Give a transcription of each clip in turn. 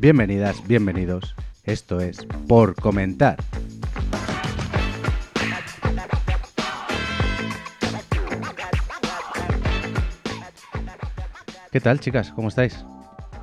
Bienvenidas, bienvenidos. Esto es Por Comentar. ¿Qué tal, chicas? ¿Cómo estáis?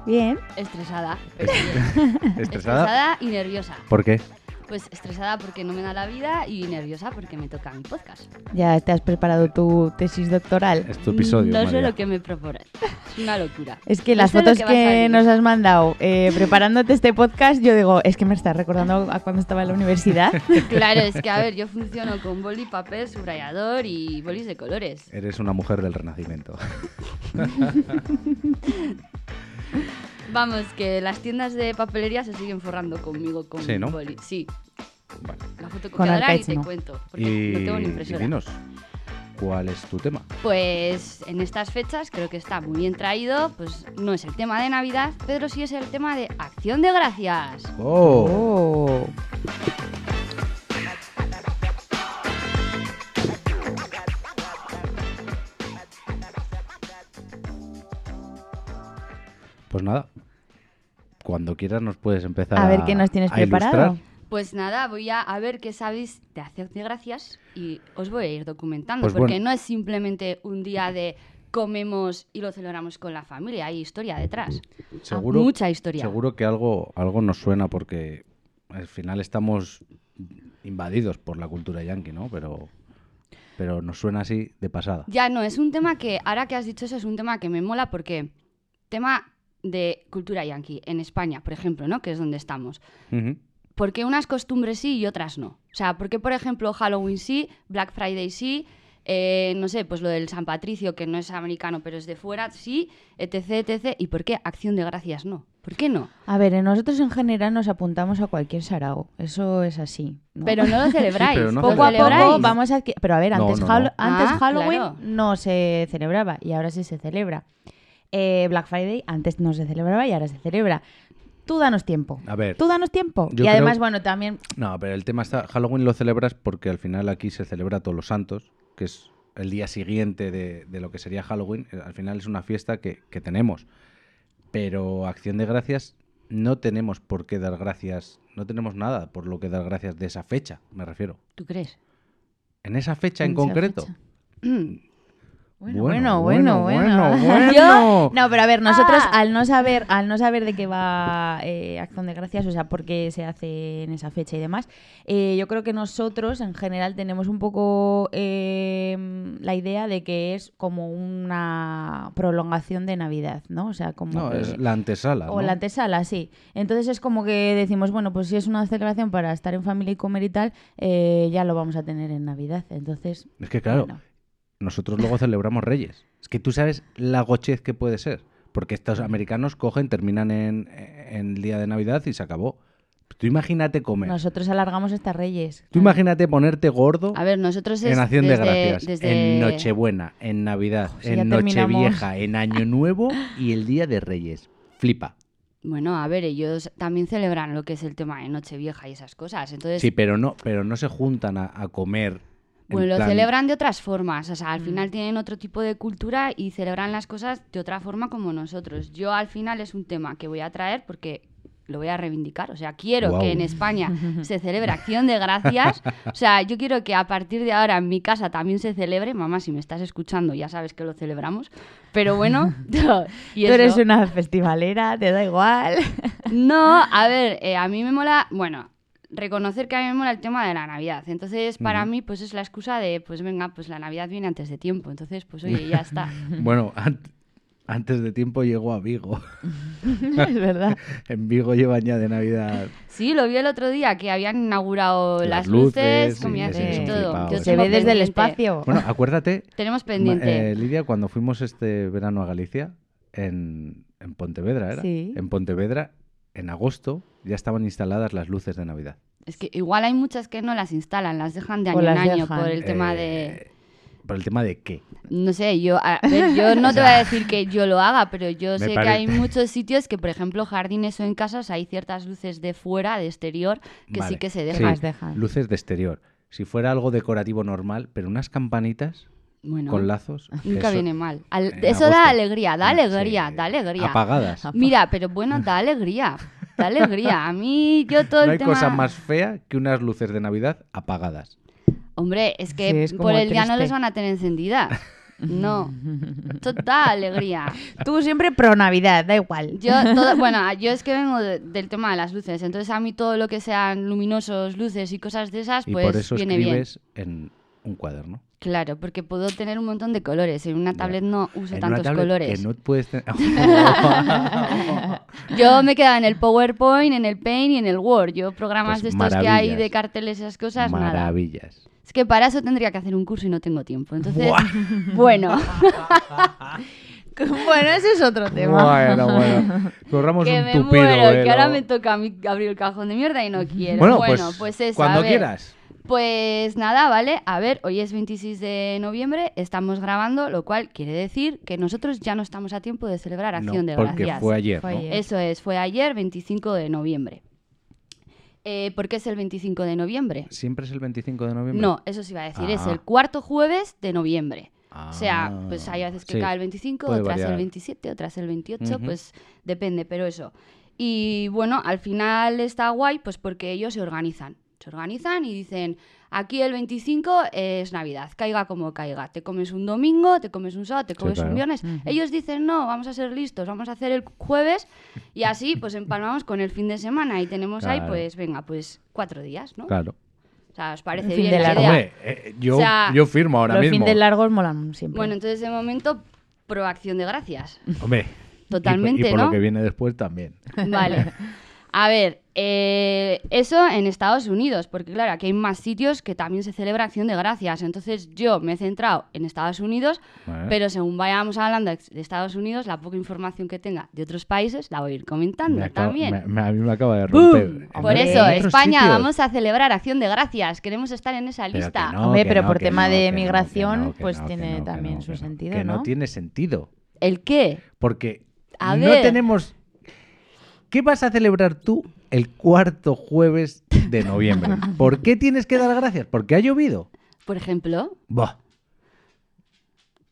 Bien. Estresada. ¿Estresada? Estresada y nerviosa. ¿Por qué? Pues estresada porque no me da la vida y nerviosa porque me toca mi podcast. Ya te has preparado tu tesis doctoral. Es tu episodio. No sé lo que me proponen. Es una locura. Es que No las fotos que nos has mandado eh, preparándote este podcast, yo digo, es que me estás recordando a cuando estaba en la universidad. Claro, es que a ver, yo funciono con boli, papel, subrayador y bolis de colores. Eres una mujer del renacimiento. Vamos, que las tiendas de papelería se siguen forrando conmigo con Sí, ¿no? boli. Sí, Vale. la Con fotocopiadora y te cuento. Porque Y, no tengo ni y impresora. dinos, ¿cuál es tu tema? Pues en estas fechas creo que está muy bien traído, pues no es el tema de Navidad, pero sí es el tema de Acción de Gracias. ¡Oh! Oh. Pues nada, cuando quieras nos puedes empezar A ver qué nos tienes preparado. Pues nada, voy a, a ver qué sabéis de de Gracias y os voy a ir documentando, Pues porque bueno. no es simplemente un día de comemos y lo celebramos con la familia, hay historia detrás. Seguro, Mucha historia. Seguro que algo, algo nos suena porque al final estamos invadidos por la cultura yankee, ¿no? Pero, pero nos suena así de pasada. Ya no, es un tema que, ahora que has dicho eso, es un tema que me mola porque tema de cultura yankee en España, por ejemplo, ¿no? Que es donde estamos. Ujú. ¿Por qué unas costumbres sí y otras no? O sea, ¿por qué, por ejemplo, Halloween sí, Black Friday sí, eh, no sé, pues lo del San Patricio, que no es americano, pero es de fuera, sí, etc, etc. ¿Y por qué Acción de Gracias no? ¿Por qué no? A ver, nosotros en general nos apuntamos a cualquier sarao. Eso es así. ¿no? Pero no lo celebráis. no poco ¿Lo a poco vamos a... Pero a ver, antes, no, Hall- no. antes Ah, Halloween claro. no se celebraba y ahora sí se celebra. Eh, Black Friday antes no se celebraba y ahora se celebra. Tú danos tiempo. A ver, Tú danos tiempo. Y además, creo- bueno, también... no, pero el tema está, Halloween lo celebras porque al final aquí se celebra todos los santos, que es el día siguiente de, de lo que sería Halloween. Eh, Al final es una fiesta que, que tenemos. Pero acción de gracias no tenemos por qué dar gracias, no tenemos nada por lo que dar gracias de esa fecha, me refiero. ¿Tú crees? En esa fecha en, esa concreto. fecha. Bueno, Bueno, bueno, bueno. bueno, bueno. bueno. Yo- No, pero a ver, nosotros Ah. al no saber, al no saber de qué va eh, Acción de Gracias, o sea, por qué se hace en esa fecha y demás, eh, yo creo que nosotros en general tenemos un poco eh, la idea de que es como una prolongación de Navidad, ¿no? O sea, como No, que- es la antesala. o ¿no? la antesala, sí. Entonces es como que decimos, bueno, pues si es una celebración para estar en familia y comer y tal, eh, ya lo vamos a tener en Navidad. Entonces, Es que claro, bueno. Nosotros luego celebramos Reyes. Es que tú sabes la gochez que puede ser. Porque estos americanos cogen, terminan en, en el día de Navidad y se acabó. Tú imagínate comer. nosotros alargamos hasta Reyes. Tú imagínate ponerte gordo A ver, nosotros es en Acción desde, de Gracias, desde- en Nochebuena, en Navidad, si en. Nochevieja, en Año Nuevo y el Día de Reyes. Flipa. Bueno, a ver, ellos también celebran lo que es el tema de Nochevieja y esas cosas. Entonces, Sí, pero no, pero no se juntan a, a comer. En Bueno, lo plan- celebran de otras formas, o sea, al Mm. final tienen otro tipo de cultura y celebran las cosas de otra forma como nosotros. Yo al final es un tema que voy a traer porque lo voy a reivindicar, o sea, quiero Guau. que en España se celebre Acción de Gracias, o sea, yo quiero que a partir de ahora en mi casa también se celebre, mamá, si me estás escuchando ya sabes que lo celebramos, pero bueno, y Tú eres una festivalera, te da igual. No, a ver, eh, a mí me mola, bueno, reconocer que a mí me mola el tema de la Navidad. Entonces, para mí, pues es la excusa de, pues venga, pues la Navidad viene antes de tiempo. Entonces, pues oye, ya está. Bueno, ant- antes de tiempo llegó a Vigo. es verdad. En Vigo llevan ya de Navidad. Sí, lo vi el otro día, que habían inaugurado Las las, luces, luces, sí, comida ese es y un todo. Yo. Se ve desde el espacio. Bueno, acuérdate, Tenemos pendiente. eh, Lidia, cuando fuimos este verano a Galicia, en, en Pontevedra, ¿era? Sí. En Pontevedra, en agosto, ya estaban instaladas las luces de Navidad. Es que igual hay muchas que no las instalan, las dejan de año en año dejan. por el tema Eh, de... ¿Por el tema de qué? No sé, yo, a ver, yo no te voy a decir que yo lo haga, pero yo sé que hay muchos sitios que, por ejemplo, jardines o en casas hay ciertas luces de fuera, de exterior, que Vale, sí que se sí. dejan. Las dejan. Luces de exterior. Si fuera algo decorativo normal, pero unas campanitas Bueno, con lazos. nunca eso- viene mal. Al- eso da alegría, da Sí, alegría, da alegría. Apagadas. Mira, pero bueno, da alegría. Da alegría. A mí, yo todo No el hay tema... cosa más fea que unas luces de Navidad apagadas. Hombre, es que Sí, es por el día no triste. les van a tener encendidas. No. Total alegría. Tú siempre pro Navidad, da igual. Yo, todo, bueno, yo es que vengo de- del tema de las luces, entonces a mí todo lo que sean luminosos, luces y cosas de esas, Y pues por eso viene bien. escribes en un cuaderno. Claro, porque puedo tener un montón de colores. En una Ya. tablet no uso En una tantos tablet colores. Que no puedes tener... Yo me quedaba en el PowerPoint, en el Paint y en el Word. Yo programas Pues de estos que hay de carteles esas cosas, nada. Maravillas. Es que para eso tendría que hacer un curso y no tengo tiempo. Entonces, Buah. bueno, bueno, ese es otro tema. Bueno, bueno. Corramos que un me tupido muero, que velo. ahora me toca a mí abrir el cajón de mierda y no quiero. Bueno, Bueno, pues, pues, eso, cuando a ver. quieras. Pues nada, vale. A ver, hoy es 26 de noviembre, estamos grabando, lo cual quiere decir que nosotros ya no estamos a tiempo de celebrar No, Acción de porque Gracias. fue ayer, Fue ¿no? ayer. Eso es, fue ayer, 25 de noviembre. Eh, ¿Por qué es el 25 de noviembre? ¿Siempre es el 25 de noviembre? No, eso sí iba a decir, es Ah. el cuarto jueves de noviembre. Ah, O sea, pues hay veces que sí. cae el 25, puede otras el variar. 27, otras el 28, Ujú. pues depende, pero eso. Y bueno, al final está guay, pues porque ellos se organizan. Se organizan y dicen, aquí el 25 es Navidad, caiga como caiga. Te comes un domingo, te comes un sábado, te comes claro. un viernes. Ujú. Ellos dicen, no, vamos a ser listos, vamos a hacer el jueves y así pues empalmamos con el fin de semana y tenemos ahí, Claro. pues venga, pues cuatro días, ¿no? Claro. O sea, ¿os parece fin bien de la largo. idea? Hombre, eh, yo, O sea, yo firmo ahora Los mismo. fines largos molan siempre. Bueno, entonces de momento, proacción de gracias. Hombre. Totalmente, y, por- y por ¿no? lo que viene después también. Vale. A ver, eh, eso en Estados Unidos, porque claro, aquí hay más sitios que también se celebra Acción de Gracias. Entonces yo me he centrado en Estados Unidos, Vale. pero según vayamos hablando de Estados Unidos, la poca información que tenga de otros países la voy a ir comentando Me también. me- me- a mí me acaba de romper. Por Hombre, eso, España, sitios. vamos a celebrar Acción de Gracias. Queremos estar en esa Pero lista. no, Hombre, pero no, por tema no, de migración, pues tiene también no, su sentido, Que no ¿no? tiene sentido. ¿El qué? Porque A no ver. tenemos. ¿Qué vas a celebrar tú el cuarto jueves de noviembre? ¿Por qué tienes que dar gracias? ¿Porque ha llovido? Por ejemplo, Buah.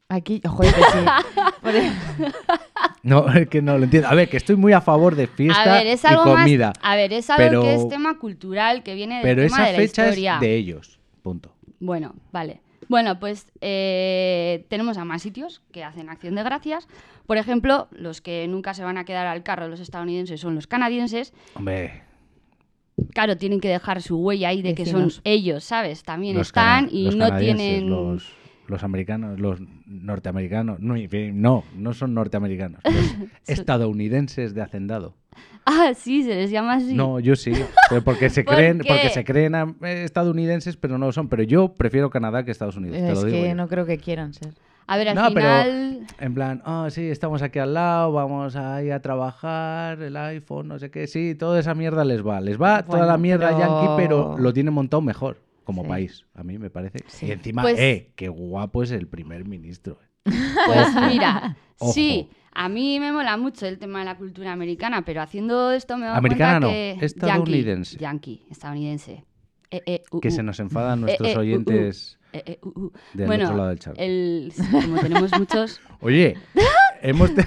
Aquí, joder, que sí. Por- No, es que no lo entiendo. A ver, que estoy muy a favor de fiesta a ver, es y algo comida. más. A ver, es algo pero- que es tema cultural, que viene del Pero tema esa de la fecha historia. es de ellos. Punto. Bueno, vale. Bueno, pues eh, tenemos a más sitios que hacen acción de gracias. Por ejemplo, los que nunca se van a quedar al carro los estadounidenses son los canadienses. Hombre, Claro, tienen que dejar su huella ahí de que son ellos, ¿sabes? También los están y no tienen... Los, los americanos, los norteamericanos. No, no, no son norteamericanos. Los estadounidenses de hacendado. Ah, sí, se les llama así. No, yo sí. Pero porque se ¿Por creen, qué? porque se creen eh, estadounidenses, pero no lo son. Pero yo prefiero Canadá que Estados Unidos. te es lo digo que yo. no creo que quieran ser. A ver, al No, pero-. En plan, ah, sí, estamos aquí al lado, vamos a ir a trabajar, el iPhone, no sé qué. Sí, toda esa mierda les va. Les va toda la mierda pero- yankee, pero lo tienen montado mejor como Sí. país, a mí me parece. Sí. Y encima, Pues- eh, qué guapo es el primer ministro. eh. Pues mira, Ojo. sí, a mí me mola mucho el tema de la cultura americana, pero haciendo esto me doy Americana cuenta no, que... estadounidense. Yankee, yankee, estadounidense. Eh, eh, uh, Que uh. se nos enfadan nuestros eh, uh, uh. oyentes Eh, eh, uh, uh. del bueno, otro lado del charco. el- como tenemos muchos... Oye, hemos, te-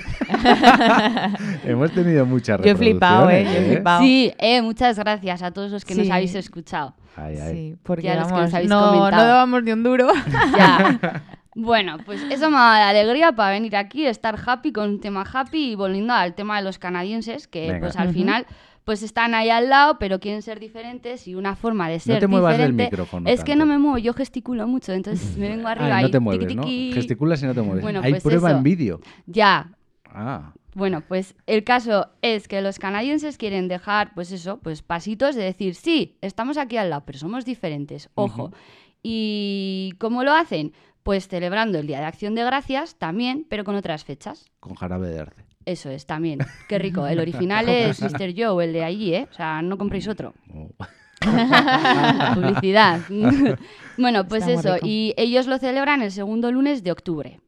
hemos tenido muchas Yo he flipado, eh, yo he reproducciones, flipado. Sí, eh, muchas gracias a todos los que nos habéis escuchado. Ay, ay. Sí, porque Ya los que nos habéis no, no comentado. dábamos ni un duro. Ya. Bueno, pues eso me da la alegría para venir aquí, estar happy con un tema happy y volviendo al tema de los canadienses, que Venga. pues al final pues están ahí al lado, pero quieren ser diferentes y una forma de ser te muevas del diferente micrófono es que no me muevo, yo gesticulo mucho, entonces me vengo arriba Ay, no y te tiqui, mueves, ¿no? Gesticulas y no te mueves. Bueno, Hay pues prueba eso. en vídeo. Ya, Ah, bueno, pues el caso es que los canadienses quieren dejar, pues eso, pues pasitos de decir, sí, estamos aquí al lado, pero somos diferentes, ojo. ¿Y cómo lo hacen? Pues celebrando el Día de Acción de Gracias también, pero con otras fechas. con jarabe de arce. Eso es, también. Qué rico. El original es Sister Joe, el de allí, ¿eh? O sea, no compréis otro. Oh. Publicidad. bueno, pues Está eso. Y ellos lo celebran el segundo lunes de octubre.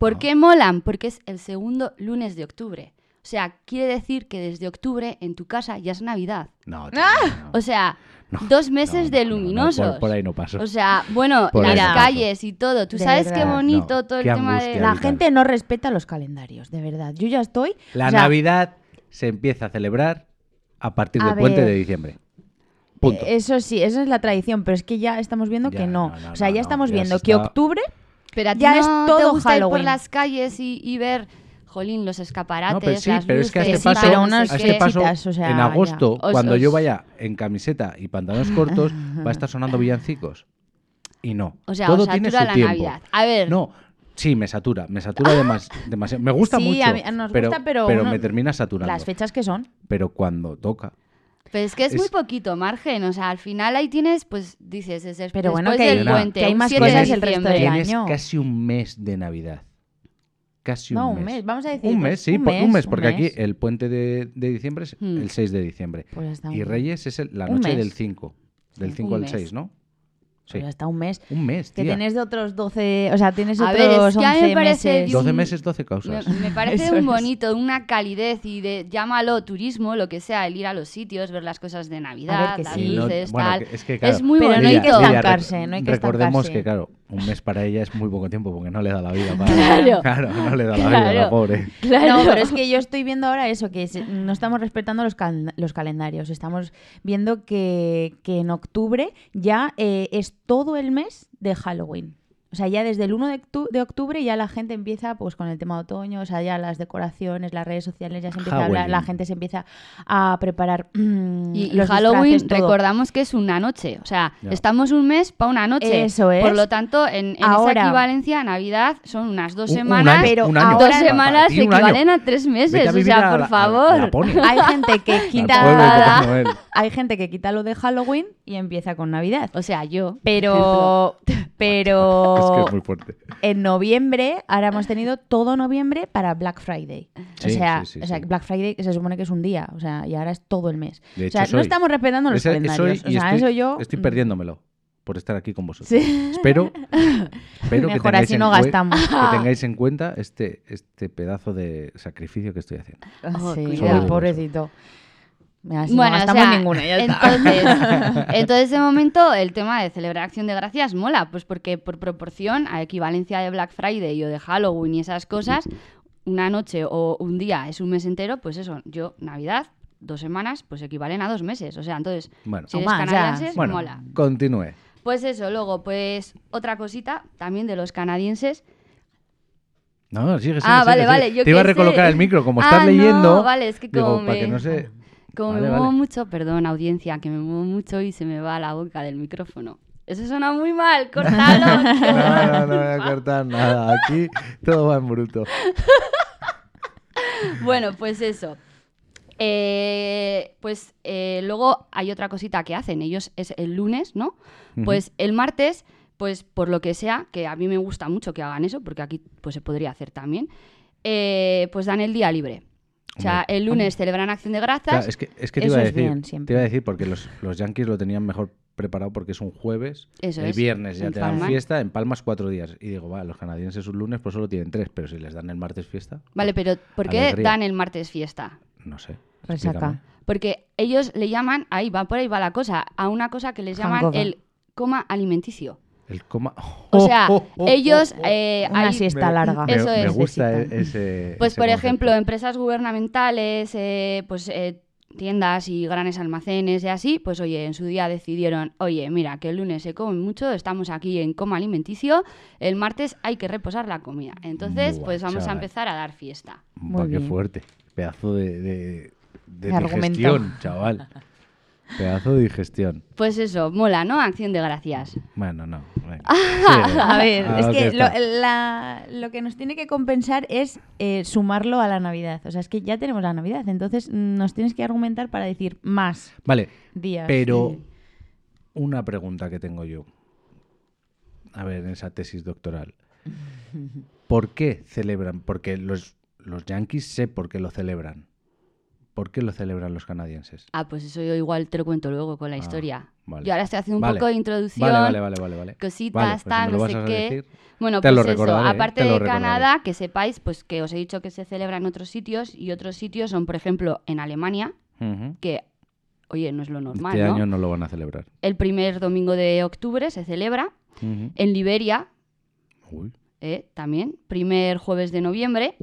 ¿Por Ah. qué molan? Porque es el segundo lunes de octubre. O sea, quiere decir que desde octubre en tu casa ya es Navidad. No, tío, no. O sea, No, dos meses no, de no, no, luminosos. por, por ahí no paso. O sea, bueno, Por las calles y todo. ¿Tú De sabes qué bonito No, todo el tema de... La vital. gente no respeta los calendarios, de verdad. Yo ya estoy. la o sea, Navidad se empieza a celebrar a partir A del puente ver. de diciembre. Punto. Eh, Eso sí, esa es la tradición, pero es que ya estamos viendo Ya, que no. no, no, o sea, no, ya no, estamos ya viendo que octubre Pero a ti Ya no es te todo gusta ir por Halloween. las calles y, y ver, jolín, los escaparates, No, pero sí, las pero es que a este luces, paso, pero unas a este o sea, en agosto, Os- cuando os- yo vaya en camiseta y pantalones cortos, va a estar sonando villancicos. Y no. O sea, todo os tiene satura su la tiempo. Navidad. A ver, No, sí, me satura, me satura demas- demasiado. Me gusta Sí, mucho, a mí- nos pero, gusta, pero uno- me termina saturando. las fechas que son. Pero cuando toca. Pero es que es, Es- muy poquito margen, o sea, al final ahí tienes, pues dices, es es- Pero bueno, después que- del Nena, puente, que hay un más 7 de cosas el resto del Tienes año. casi un mes de Navidad. Casi un No, mes. un mes, vamos a decir. Un pues, mes, sí, un por- un mes, mes, un porque aquí mes. el puente de, de diciembre es Hmm. el 6 de diciembre. Pues ya está Y un- Reyes es el- la Un noche mes. del 5. Del Sí, 5 un al mes. 6, ¿no? Sí. Pues ya está un mes. Un mes, Que tía. tienes de otros 12, o sea, tienes A otros ver, es que a mí me 11 parece meses. de 12 un- meses, 12 causas. Me, me parece un es. bonito, una calidez y de, llámalo turismo, lo que sea, el ir a los sitios, ver las cosas de Navidad, que las sí. No- bueno, tal. que- es que, claro, es muy Pero no hay que estancarse, no hay que Recordemos estancarse. que, claro, un mes para ella es muy poco tiempo porque no le da la vida para... Claro. Claro, no le da la vida a la Claro. pobre. Claro. No, pero es que yo estoy viendo ahora eso, que no estamos respetando los, cal- los calendarios. Estamos viendo que, que en octubre ya eh, es todo el mes de Halloween. O sea, ya desde el 1 de, octu- de octubre ya la gente empieza pues con el tema de otoño, o sea, ya las decoraciones, las redes sociales, ya se empieza a hablar, Halloween. la gente se empieza a preparar mm, Y, y los Halloween, disfraces, recordamos que es una noche. O sea, estamos un mes para una noche. Eso es. Por lo tanto, en, en Ahora- esa equivalencia, Navidad son unas dos Un- un semanas. año, pero un año. ahora- dos semanas ti, año. equivalen a tres meses. a O sea, por la- favor. Hay gente que quita pueblo hay gente que quita lo de Halloween y empieza con Navidad. O sea, yo. Pero, pero Es que es muy fuerte. en noviembre, ahora hemos tenido todo noviembre para Black Friday. o sea, sí, sí, o sea, sí. Black Friday se supone que es un día, o sea, y ahora es todo el mes. De o sea, no estamos respetando los calendarios. soy y o sea, estoy, eso yo estoy mm, perdiéndomelo por estar aquí con vosotros. Sí. Espero, espero que, Mejor tengáis así en no gastamos. que tengáis en cuenta este, este pedazo de sacrificio que estoy haciendo. Oh, Sí, cuidado. ay, pobrecito. Mira, si bueno, no o gastamos sea, ninguna, ya está. entonces, entonces de momento el tema de celebrar Acción de Gracias mola, pues porque por proporción a equivalencia de Black Friday o de Halloween y esas cosas, una noche o un día es un mes entero, pues eso, yo Navidad, dos semanas, pues equivalen a dos meses. O sea, entonces, Bueno, si eres O más, ya. canadiense, bueno mola. continúe. Pues eso, luego, pues otra cosita también de los canadienses. No, sigue, sigue. Ah, sigue, vale, sigue. vale, yo Te iba a sé. recolocar el micro, como Ah, estás no, leyendo. vale, es que digo, como para me- que no se. Como Vale, me muevo vale. mucho, perdón, audiencia, que me muevo mucho y se me va la boca del micrófono. Eso suena muy mal, córtalo. No, no, no voy a cortar nada. Aquí todo va en bruto. bueno, pues eso. Eh, pues eh, luego hay otra cosita que hacen. Ellos es el lunes, ¿no? Pues el martes, pues por lo que sea, que a mí me gusta mucho que hagan eso, porque aquí pues se podría hacer también, eh, pues dan el día libre. O sea, el lunes celebran Acción de Gracias. Claro, es que, es que te Eso iba a es decir, bien, siempre. te iba a decir porque los, los Yankees lo tenían mejor preparado porque es un jueves, Eso el es, viernes ya en te dan fiesta, en Palmas cuatro días. Y digo, va, los canadienses un lunes pues solo tienen tres, pero si les dan el martes fiesta, Vale, pero ¿por qué Alegría. dan el martes fiesta? no sé. Resaca. explícame. Porque ellos le llaman, ahí va, por ahí va la cosa, a una cosa que les llaman Hangover. el coma alimenticio. El coma. O sea, Oh, oh, oh, ellos... oh, oh. eh, Una ahí- siesta Me- larga. Me, Eso me es. gusta ese. Pues, ese por concepto. ejemplo, empresas gubernamentales, eh, pues eh, tiendas y grandes almacenes y así, pues oye, en su día decidieron, oye, mira, que el lunes se come mucho, estamos aquí en coma alimenticio, el martes hay que reposar la comida. Entonces, Buah, pues vamos a chaval. empezar a dar fiesta. Muy qué fuerte. Pedazo de, de, de digestión, chaval. Pedazo de digestión. Pues eso, mola, ¿no? Acción de gracias. Bueno, no. venga. A ver, A es que lo, está. la- lo que nos tiene que compensar es eh, sumarlo a la Navidad. O sea, es que ya tenemos la Navidad, entonces mm, nos tienes que argumentar para decir más Vale, días. pero una pregunta que tengo yo. A ver, en esa tesis doctoral. ¿Por qué celebran? Porque los, los yankees sé por qué lo celebran. ¿Por qué lo celebran los canadienses? Ah, pues eso yo igual te lo cuento luego con la Ah, historia. vale. Yo ahora estoy haciendo un Vale. poco de introducción. Vale, vale, vale, cositas, pues si tal, no sé qué. decir, Bueno, te pues lo eso, aparte de. Canadá, que sepáis pues que os he dicho que se celebra en otros sitios y otros sitios son, por ejemplo, en Alemania, que, oye, no es lo normal, Este ¿no? año no lo van a celebrar. El primer domingo de octubre se celebra. En Liberia, Uy. eh, también, primer jueves de noviembre.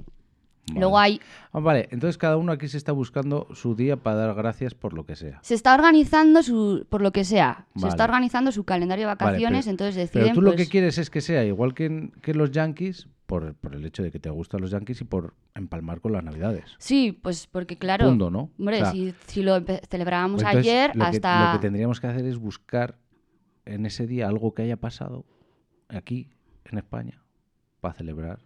Luego hay Ah, vale, entonces cada uno aquí se está buscando su día para dar gracias por lo que sea. se está organizando su por lo que sea, se Vale. está organizando su calendario de Vale, vacaciones, pero- entonces deciden Pero tú lo pues, que quieres es que sea igual que, en- que los Yankees, por, por el hecho de que te gustan los Yankees y por empalmar con las Navidades. Sí, pues porque claro, Punto, ¿no? hombre, O sea, si, si lo celebrábamos Pues ayer lo que, hasta lo que tendríamos que hacer es buscar en ese día algo que haya pasado aquí, en España, para celebrar.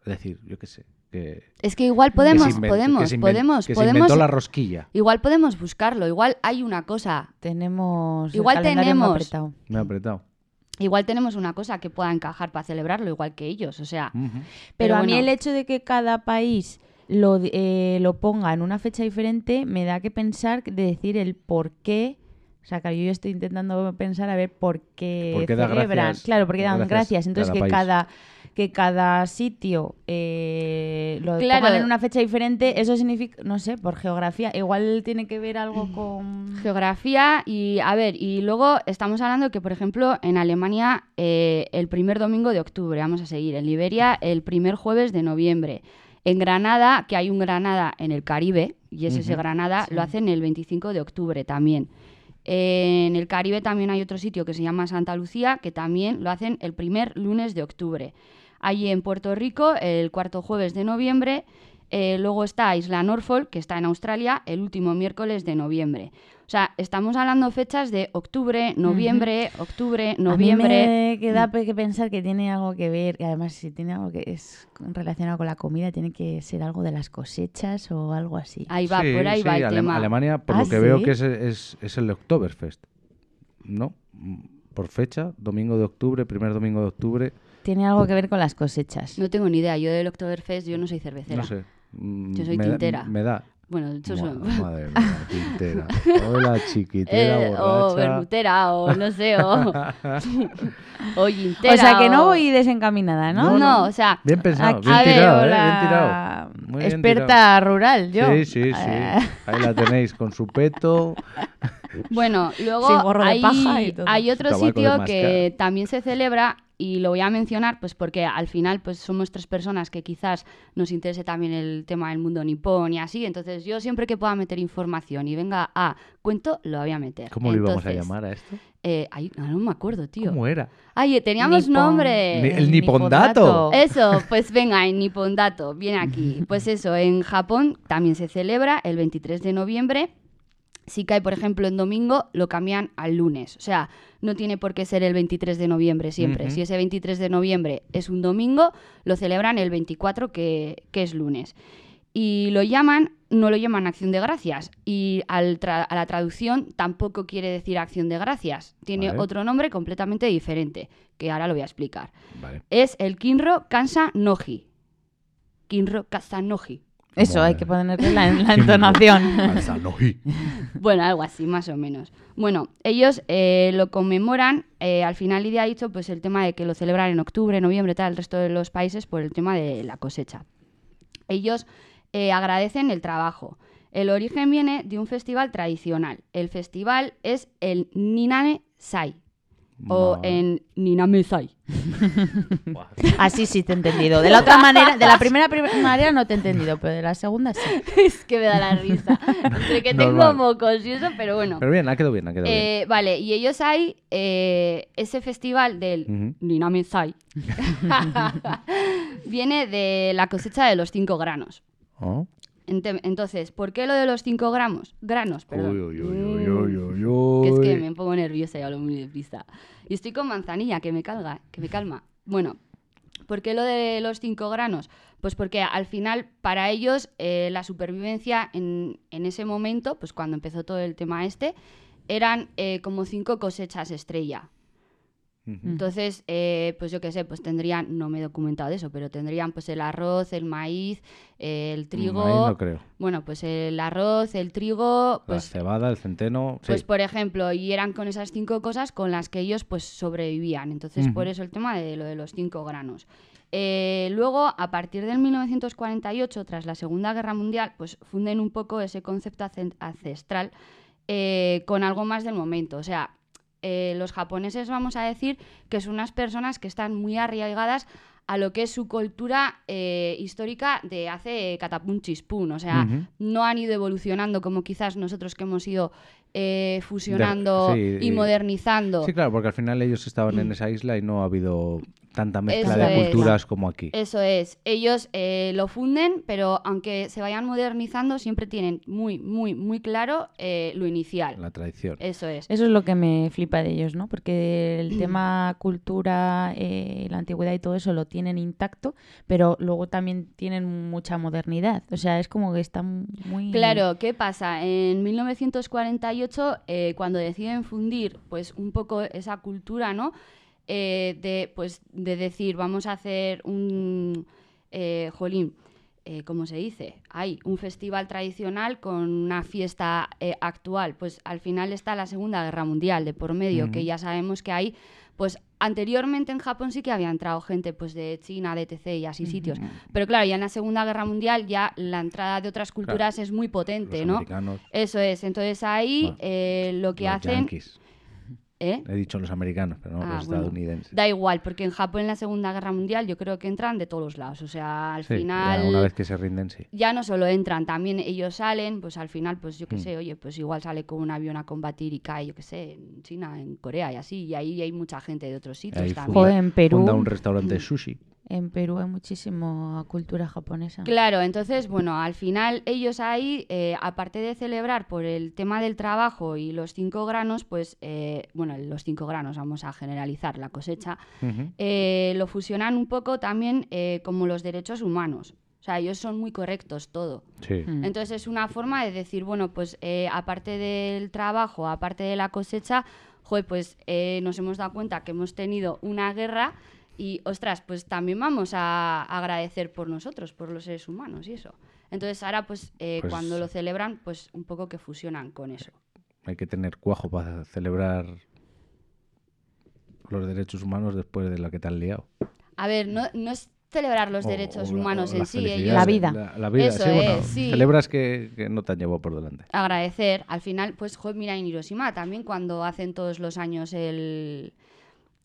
Es decir, yo qué sé, que, es que igual podemos, inventó- podemos, que podemos, que podemos inventó la rosquilla. igual podemos buscarlo, igual hay una cosa, Tenemos. el Igual calendario muy tenemos- apretado. Me ha apretado. igual tenemos una cosa que pueda encajar para celebrarlo igual que ellos, o sea. Pero, Pero a mí el hecho de que cada país lo, eh, lo ponga en una fecha diferente me da que pensar de decir el por qué. O sea, claro, yo estoy intentando pensar a ver por qué, ¿Por qué da celebran. gracias? Claro, porque Da dan gracias gracias. Entonces, cada que cada que cada sitio eh, lo Claro. pongan en una fecha diferente, eso significa, no sé, por geografía. Igual tiene que ver algo con... geografía y a ver, y luego estamos hablando que, por ejemplo, en Alemania eh, el primer domingo de octubre, vamos a seguir, en Liberia el primer jueves de noviembre, en Granada, que hay un Granada en el Caribe, y es ese. Granada, Sí. lo hacen el 25 de octubre también. En el Caribe también hay otro sitio que se llama Santa Lucía, que también lo hacen el primer lunes de octubre. Allí en Puerto Rico, el cuarto jueves de noviembre. Eh, luego está Isla Norfolk, que está en Australia, el último miércoles de noviembre. O sea, estamos hablando fechas de octubre, noviembre, octubre, noviembre. A mí me queda que pensar que tiene algo que ver, y además si tiene algo que es relacionado con la comida, tiene que ser algo de las cosechas o algo así. Ahí va, Sí, por ahí sí, va el Alem- tema. Alemania, por ¿Ah, lo que veo que es, es, es el Oktoberfest. ¿No? Mm, Por fecha, domingo de octubre, primer domingo de octubre. Tiene algo que ver con las cosechas. No tengo ni idea. Yo del Oktoberfest, yo no soy cervecera. No sé. mm, Yo soy me da- tintera. me da. Bueno, de hecho, soy- Madre mía, tintera. Hola, chiquitera, Eh, o borracha. vermutera, o no sé, o, o yintera, o sea que no o- voy desencaminada, ¿no? No, no, o sea, Bien pensado, Aquí- bien a ver, tirado, ¿eh? hola, Bien tirado. Muy bien experta rural, yo. Sí, sí, sí. Eh, Ahí la tenéis con su peto. Bueno, luego Sin gorro de hay, paja y todo. hay otro sitio que también se celebra y lo voy a mencionar pues porque al final pues somos tres personas que quizás nos interese también el tema del mundo nipón y así, entonces yo siempre que pueda meter información y venga a cuento, lo voy a meter. ¿Cómo lo íbamos a llamar a esto? eh, ay, no, no me acuerdo, tío. ¿Cómo era? Ay, teníamos nombre. Ni- el nipondato. Eso, pues venga, en Nipondato, viene aquí. Pues eso, en Japón también se celebra el 23 de noviembre. Si cae, por ejemplo, en domingo, lo cambian al lunes. O sea, no tiene por qué ser el 23 de noviembre siempre. Si ese 23 de noviembre es un domingo, lo celebran el 24, que, que es lunes. Y lo llaman, no lo llaman acción de gracias. Y al tra- a la traducción tampoco quiere decir acción de gracias. Tiene Vale. otro nombre completamente diferente, que ahora lo voy a explicar Vale. es el Kinro Kansa Noji. Kinro Kansa Noji. Eso, hay que ponerle la, la entonación. Bueno, algo así, más o menos. Bueno, ellos eh, lo conmemoran, eh, al final Lidia ha dicho pues el tema de que lo celebran en octubre, noviembre, tal, el resto de los países por el tema de la cosecha. Ellos eh, agradecen el trabajo. El origen viene de un festival tradicional. El festival es el Niname Sai, o Madre. en Niname Sai. Así sí te he entendido. De la otra manera, de la primera prim- manera no te he entendido, pero de la segunda sí. es que me da la risa. Entre que tengo Normal. mocos y eso, pero bueno. Pero bien, ha quedado bien, ha quedado bien. Eh, vale, y ellos hay eh, ese festival del Ujú. Sai. Viene de la cosecha de los cinco granos. Oh. Entonces, ¿por qué lo de los cinco gramos? Granos, perdón. Uy, uy, uy, Que es que me pongo nerviosa y hablo muy deprisa. Y estoy con manzanilla, que me calga, que me calma. Bueno, ¿por qué lo de los cinco granos? Pues porque al final, para ellos, eh, la supervivencia en, en ese momento, pues cuando empezó todo el tema este, eran eh, como cinco cosechas estrella. Entonces, eh, pues yo qué sé, pues tendrían, no me he documentado de eso, pero tendrían pues el arroz, el maíz, eh, el trigo. Ahí no creo. Bueno, pues el arroz, el trigo, La pues cebada, el centeno. sí. pues por ejemplo, y eran con esas cinco cosas con las que ellos pues sobrevivían. Entonces, por eso el tema de lo de los cinco granos. Eh, luego, a partir del 1948, tras la Segunda Guerra Mundial, pues funden un poco ese concepto ancestral eh, con algo más del momento. O sea, eh, los japoneses vamos a decir que son unas personas que están muy arraigadas a lo que es su cultura eh, histórica de hace catapum chispún. O sea, no han ido evolucionando como quizás nosotros que hemos ido eh, fusionando sí, y y- modernizando. Sí, claro, porque al final ellos estaban en esa isla y no ha habido tanta mezcla Eso de es. culturas como aquí. Eso es, ellos eh, lo funden, pero aunque se vayan modernizando, siempre tienen muy, muy, muy claro eh, lo inicial. La tradición. Eso es. Eso es lo que me flipa de ellos, ¿no? Porque el tema cultura, eh, la antigüedad y todo eso lo tienen intacto, pero luego también tienen mucha modernidad. O sea, es como que están muy... Claro, ¿qué pasa? En 1948, eh, cuando deciden fundir pues un poco esa cultura, ¿no? Eh, de, pues, de decir, vamos a hacer un... eh, jolín, ¿cómo se dice? Hay un festival tradicional con una fiesta actual. Pues al final está la Segunda Guerra Mundial de por medio, que ya sabemos que hay... Pues anteriormente en Japón sí que había entrado gente pues de China, de etc. y así sitios. Pero claro, ya en la Segunda Guerra Mundial ya la entrada de otras culturas es muy potente, Los ¿no? americanos, Eso es. Entonces ahí Bueno, eh, lo que los hacen... ¿eh? He dicho los americanos, pero no Ah, los bueno. estadounidenses. Da igual, porque en Japón en la Segunda Guerra Mundial yo creo que entran de todos los lados. O sea, al Sí, final... una vez que se rinden, sí. ya no solo entran, también ellos salen, pues al final, pues yo qué Mm. sé, oye, pues igual sale con un avión a combatir y cae, yo qué sé, en China, en Corea y así, y ahí hay mucha gente de otros sitios Ahí también. Joder, en Perú, Funda un restaurante de sushi. En Perú hay muchísima cultura japonesa. Claro, entonces, bueno, al final ellos ahí, eh, aparte de celebrar por el tema del trabajo y los cinco granos, pues, eh, bueno, los cinco granos, vamos a generalizar la cosecha, eh, lo fusionan un poco también eh, como los derechos humanos. O sea, ellos son muy correctos todo. Sí. Mm. Entonces es una forma de decir, bueno, pues eh, aparte del trabajo, aparte de la cosecha, joder, pues eh, nos hemos dado cuenta que hemos tenido una guerra y, ostras, pues también vamos a agradecer por nosotros, por los seres humanos y eso. Entonces ahora, pues, eh, Pues- cuando lo celebran, pues un poco que fusionan con eso. Hay que tener cuajo para celebrar los derechos humanos después de la que te han liado. A ver, no, no es celebrar los O- derechos o la- humanos en sí, ellos La vida. La, la vida, Eso sí, bueno, es, sí. Celebras que, que no te han llevado por delante. agradecer. Al final, pues, joder, mira, en Hiroshima también cuando hacen todos los años el...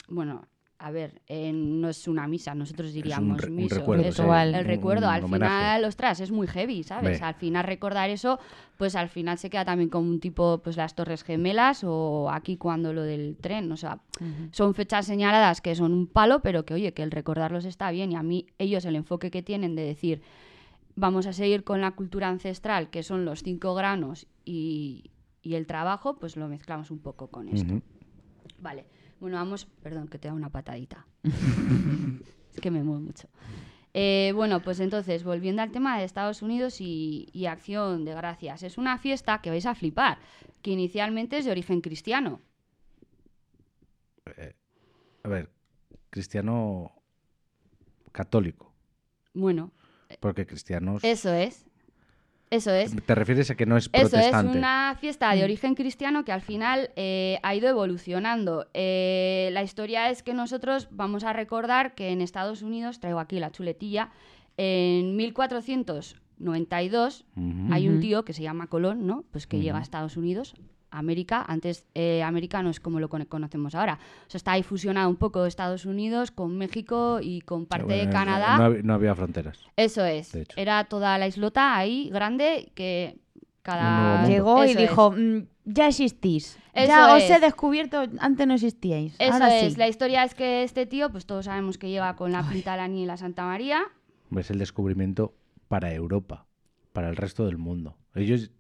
Bueno, a ver, eh, no es una misa, nosotros diríamos re- un miso. recuerdo, eso, sí, el un- recuerdo. un al final, ostras, es muy heavy, ¿sabes? Al final recordar eso, pues al final se queda también como un tipo, pues las Torres Gemelas o aquí cuando lo del tren, o sea, son fechas señaladas que son un palo, pero que oye, que el recordarlos está bien y a mí ellos el enfoque que tienen de decir vamos a seguir con la cultura ancestral, que son los cinco granos y, y el trabajo, pues lo mezclamos un poco con esto. Vale, bueno, vamos, perdón, que te da una patadita. es que me muevo mucho. Eh, bueno, pues entonces, volviendo al tema de Estados Unidos y, y Acción de Gracias. Es una fiesta que vais a flipar, que inicialmente es de origen cristiano. A ver, cristiano católico. Bueno, Porque cristianos. eso es. Eso es. Te refieres a que no es Eso es protestante. una fiesta Mm. de origen cristiano que al final eh, ha ido evolucionando. Eh, la historia es que nosotros vamos a recordar que en Estados Unidos, traigo aquí la chuletilla, en 1492 Ujú. hay un tío que se llama Colón, ¿no? Pues que llega a. Estados Unidos, América, antes eh, América no es como lo cono- conocemos ahora. O sea, está ahí fusionado un poco Estados Unidos con México y con parte Bueno, de no- Canadá. No, había, no había fronteras. Eso es. Era toda la islota ahí grande que cada. Llegó y dijo, "Mm, ya existís. Eso ya os he es. descubierto, antes no existíais. Eso Ahora es. sí". La historia es que este tío, pues todos sabemos que llega con la pinta la y la Santa María. Es el descubrimiento para Europa, para el resto del mundo. Ellos,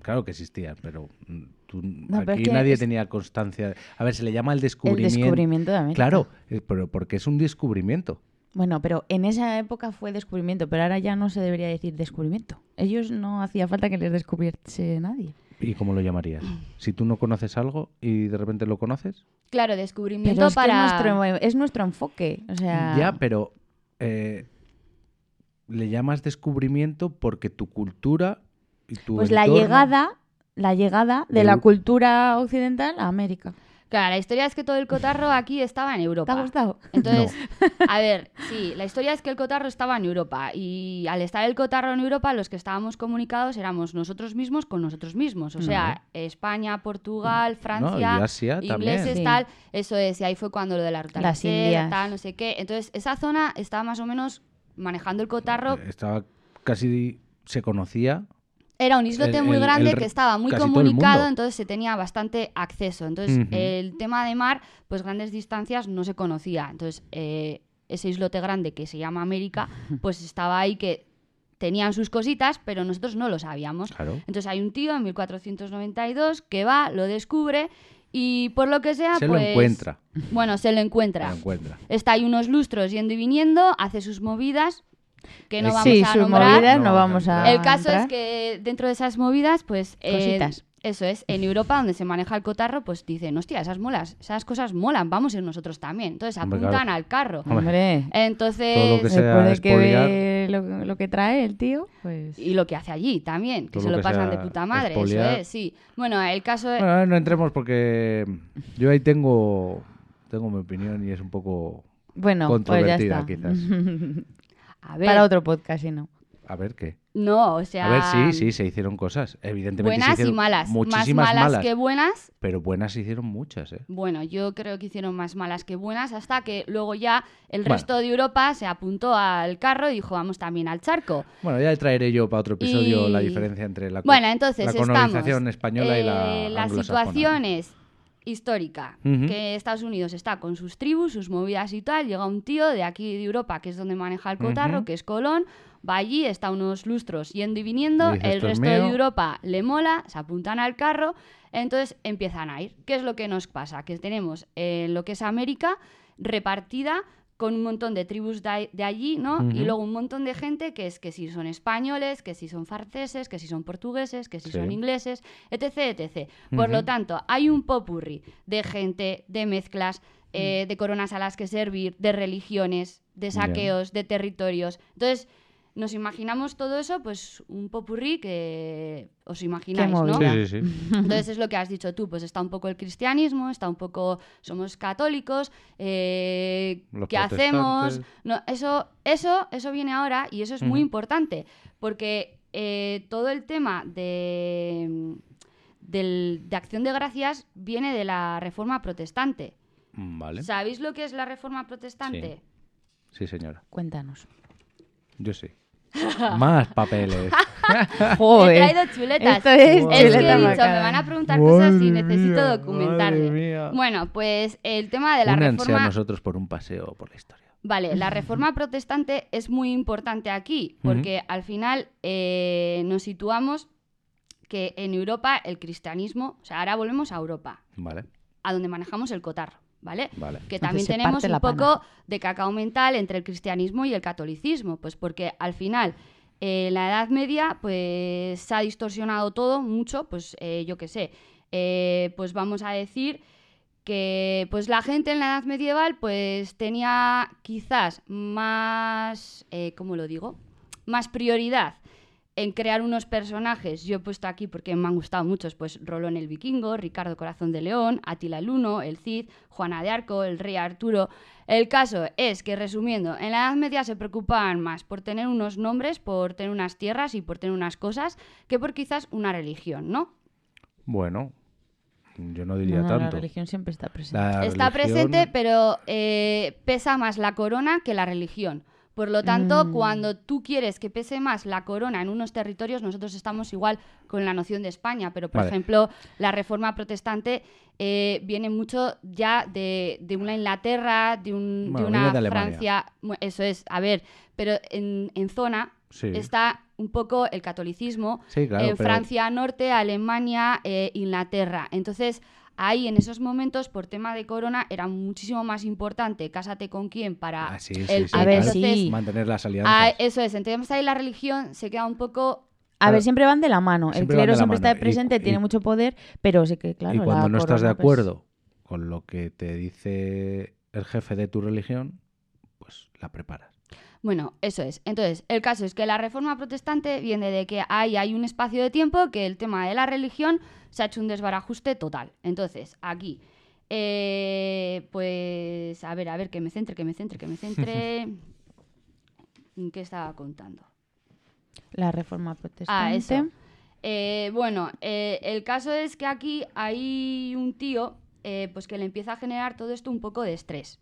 claro que existían, pero mm, tú- aquí es que nadie es- tenía constancia. de- A ver, se le llama el El descubrimiento. descubrimiento de América. Claro, eh, pero porque es un descubrimiento. Bueno, pero en esa época fue descubrimiento, pero ahora ya no se debería decir descubrimiento. Ellos no hacía falta que les descubriese nadie. ¿Y cómo lo llamarías? Si tú no conoces algo y de repente lo conoces. Claro, descubrimiento Pero es, que para. es, nuestro, es nuestro enfoque. O sea, Ya, pero eh, le llamas descubrimiento porque tu cultura y tu pues la llegada, la llegada de la cultura occidental a América. Claro, la historia es que todo el cotarro aquí estaba en ¿Te Europa. ha gustado? Entonces, a ver, sí, la historia es que el cotarro estaba en Europa y al estar el cotarro en Europa, los que estábamos comunicados éramos nosotros mismos con nosotros mismos. O sea, España, Portugal, Francia, y Asia también. ingleses, Sí. tal. Eso es, y ahí fue cuando lo de la ruta Las de la seda, Indias. tal, no sé qué. Entonces, esa zona estaba más o menos manejando el cotarro. Estaba casi. Se conocía. Era un islote el- muy el- grande el- que estaba muy comunicado, entonces se tenía bastante acceso. Entonces, Ujú. el tema de mar, pues grandes distancias no se conocía. Entonces, eh, ese islote grande que se llama América, pues estaba ahí que tenían sus cositas, pero nosotros no lo sabíamos. Claro. Entonces hay un tío en 1492 que va, lo descubre y por lo que sea, Se lo pues... encuentra. Bueno, se lo encuentra. Se lo encuentra. Está ahí unos lustros yendo y viniendo, hace sus movidas, que no Sí, vamos sí, a sus nombrar. movidas No no vamos a. El caso es que dentro de esas movidas, pues... eh, Cositas. eso es, en Europa, donde se maneja el cotarro, pues dicen, hostia, esas molas, esas cosas molan, vamos a ir nosotros también. Entonces Hombre, apuntan claro. al carro. Hombre, Entonces... Todo lo que sea después de que ve lo, lo que trae el tío, pues. Y lo que hace allí también, que Todo se lo lo que pasan de puta madre, expoliar. eso es, sí. Bueno, el caso es... Bueno, no entremos porque yo ahí tengo. Tengo mi opinión y es un poco. Bueno, pues ya Controvertida, está. quizás. A ver, Para otro podcast, si no. A ver qué. no, o sea... A ver, sí, sí, se hicieron cosas. Evidentemente se Buenas y hicieron malas. Más Muchísimas malas, malas. que buenas. Pero buenas se hicieron muchas, ¿eh? Bueno, yo creo que hicieron más malas que buenas hasta que luego ya el Bueno. resto de Europa se apuntó al carro y dijo, vamos también al charco. Bueno, ya traeré yo para otro episodio Y- la diferencia entre la, Bueno, entonces la estamos... colonización española y la eh, La histórica, que Estados Unidos está con sus tribus, sus movidas y tal, llega un tío de aquí de Europa, que es donde maneja el cotarro, que es Colón, va allí, está unos lustros yendo y viniendo, dice, el "Esto es resto de mío". Europa le mola, se apuntan al carro, entonces empiezan a ir. ¿Qué es lo que nos pasa? Que tenemos eh, lo que es América repartida con un montón de tribus de, de allí, ¿no? Y luego un montón de gente que es que si son españoles, que si son franceses, que si son portugueses, que si Sí. son ingleses, etc, etc. Por lo tanto, hay un popurrí de gente, de mezclas, eh, de coronas a las que servir, de religiones, de saqueos, de territorios. Entonces, nos imaginamos todo eso, pues un popurrí que os imagináis, ¿no? Sí, sí, sí. Entonces es lo que has dicho tú, pues está un poco el cristianismo, está un poco, somos católicos, eh, ¿qué hacemos? No, eso, eso, eso viene ahora y eso es muy importante, porque eh, todo el tema de, del- de acción de gracias viene de la reforma protestante. Mm, Vale. ¿Sabéis lo que es la reforma protestante? Sí, señora. Cuéntanos. Yo sí. Más papeles. He Joder. traído chuletas. Esto es Es que he dicho, me van a preguntar cosas y necesito mía, documentarme. Bueno, pues el tema de la Únanse reforma... a nosotros por un paseo por la historia. Vale, la reforma protestante es muy importante aquí, porque al final eh, nos situamos que en Europa el cristianismo, o sea, ahora volvemos a Europa, Vale, a donde manejamos el cotarro, ¿vale? vale. Que también tenemos un pana. poco de cacao mental entre el cristianismo y el catolicismo, pues porque al final eh, en la Edad Media pues se ha distorsionado todo mucho, pues eh, yo qué sé, eh, pues vamos a decir que pues la gente en la Edad Medieval pues tenía quizás más, eh, ¿cómo lo digo? Más prioridad en crear unos personajes, yo he puesto aquí porque me han gustado muchos, pues Rolón el Vikingo, Ricardo Corazón de León, Atila el Uno, el Cid, Juana de Arco, el Rey Arturo. El caso es que, resumiendo, en la Edad Media se preocupaban más por tener unos nombres, por tener unas tierras y por tener unas cosas, que por quizás una religión, ¿no? Bueno, yo no diría No, no, La tanto. religión siempre está presente. La Está religión- presente, pero eh, pesa más la corona que la religión. Por lo tanto, Mm. cuando tú quieres que pese más la corona en unos territorios, nosotros estamos igual con la noción de España, pero por Vale. ejemplo, la reforma protestante eh, viene mucho ya de, de una Inglaterra, de, un- de una de. Francia. Eso es, a ver, pero en, en zona Sí. está un poco el catolicismo, Sí, claro, en pero- Francia Norte, Alemania, eh, Inglaterra. Entonces, ahí en esos momentos, por tema de corona, era muchísimo más importante cásate con quién para Ah, sí, sí, el- sí, A ver, claro. sí. Mantener las Ah, alianzas. eso es, entonces ahí la religión se queda un poco... A ver, siempre van de la mano. El Siempre clero siempre mano. está presente, Y- tiene y- mucho poder, pero sí que, claro. y cuando no estás de pues, acuerdo con lo que te dice el jefe de tu religión, pues la preparas. Bueno, eso es. Entonces, el caso es que la reforma protestante viene de que ahí hay un espacio de tiempo que el tema de la religión se ha hecho un desbarajuste total. Entonces, aquí Eh, pues, a ver, a ver, que me centre, que me centre, que me centre. ¿En qué estaba contando? La reforma protestante. Ah, eso. Eh, bueno, eh, el caso es que aquí hay un tío eh, pues que le empieza a generar todo esto un poco de estrés.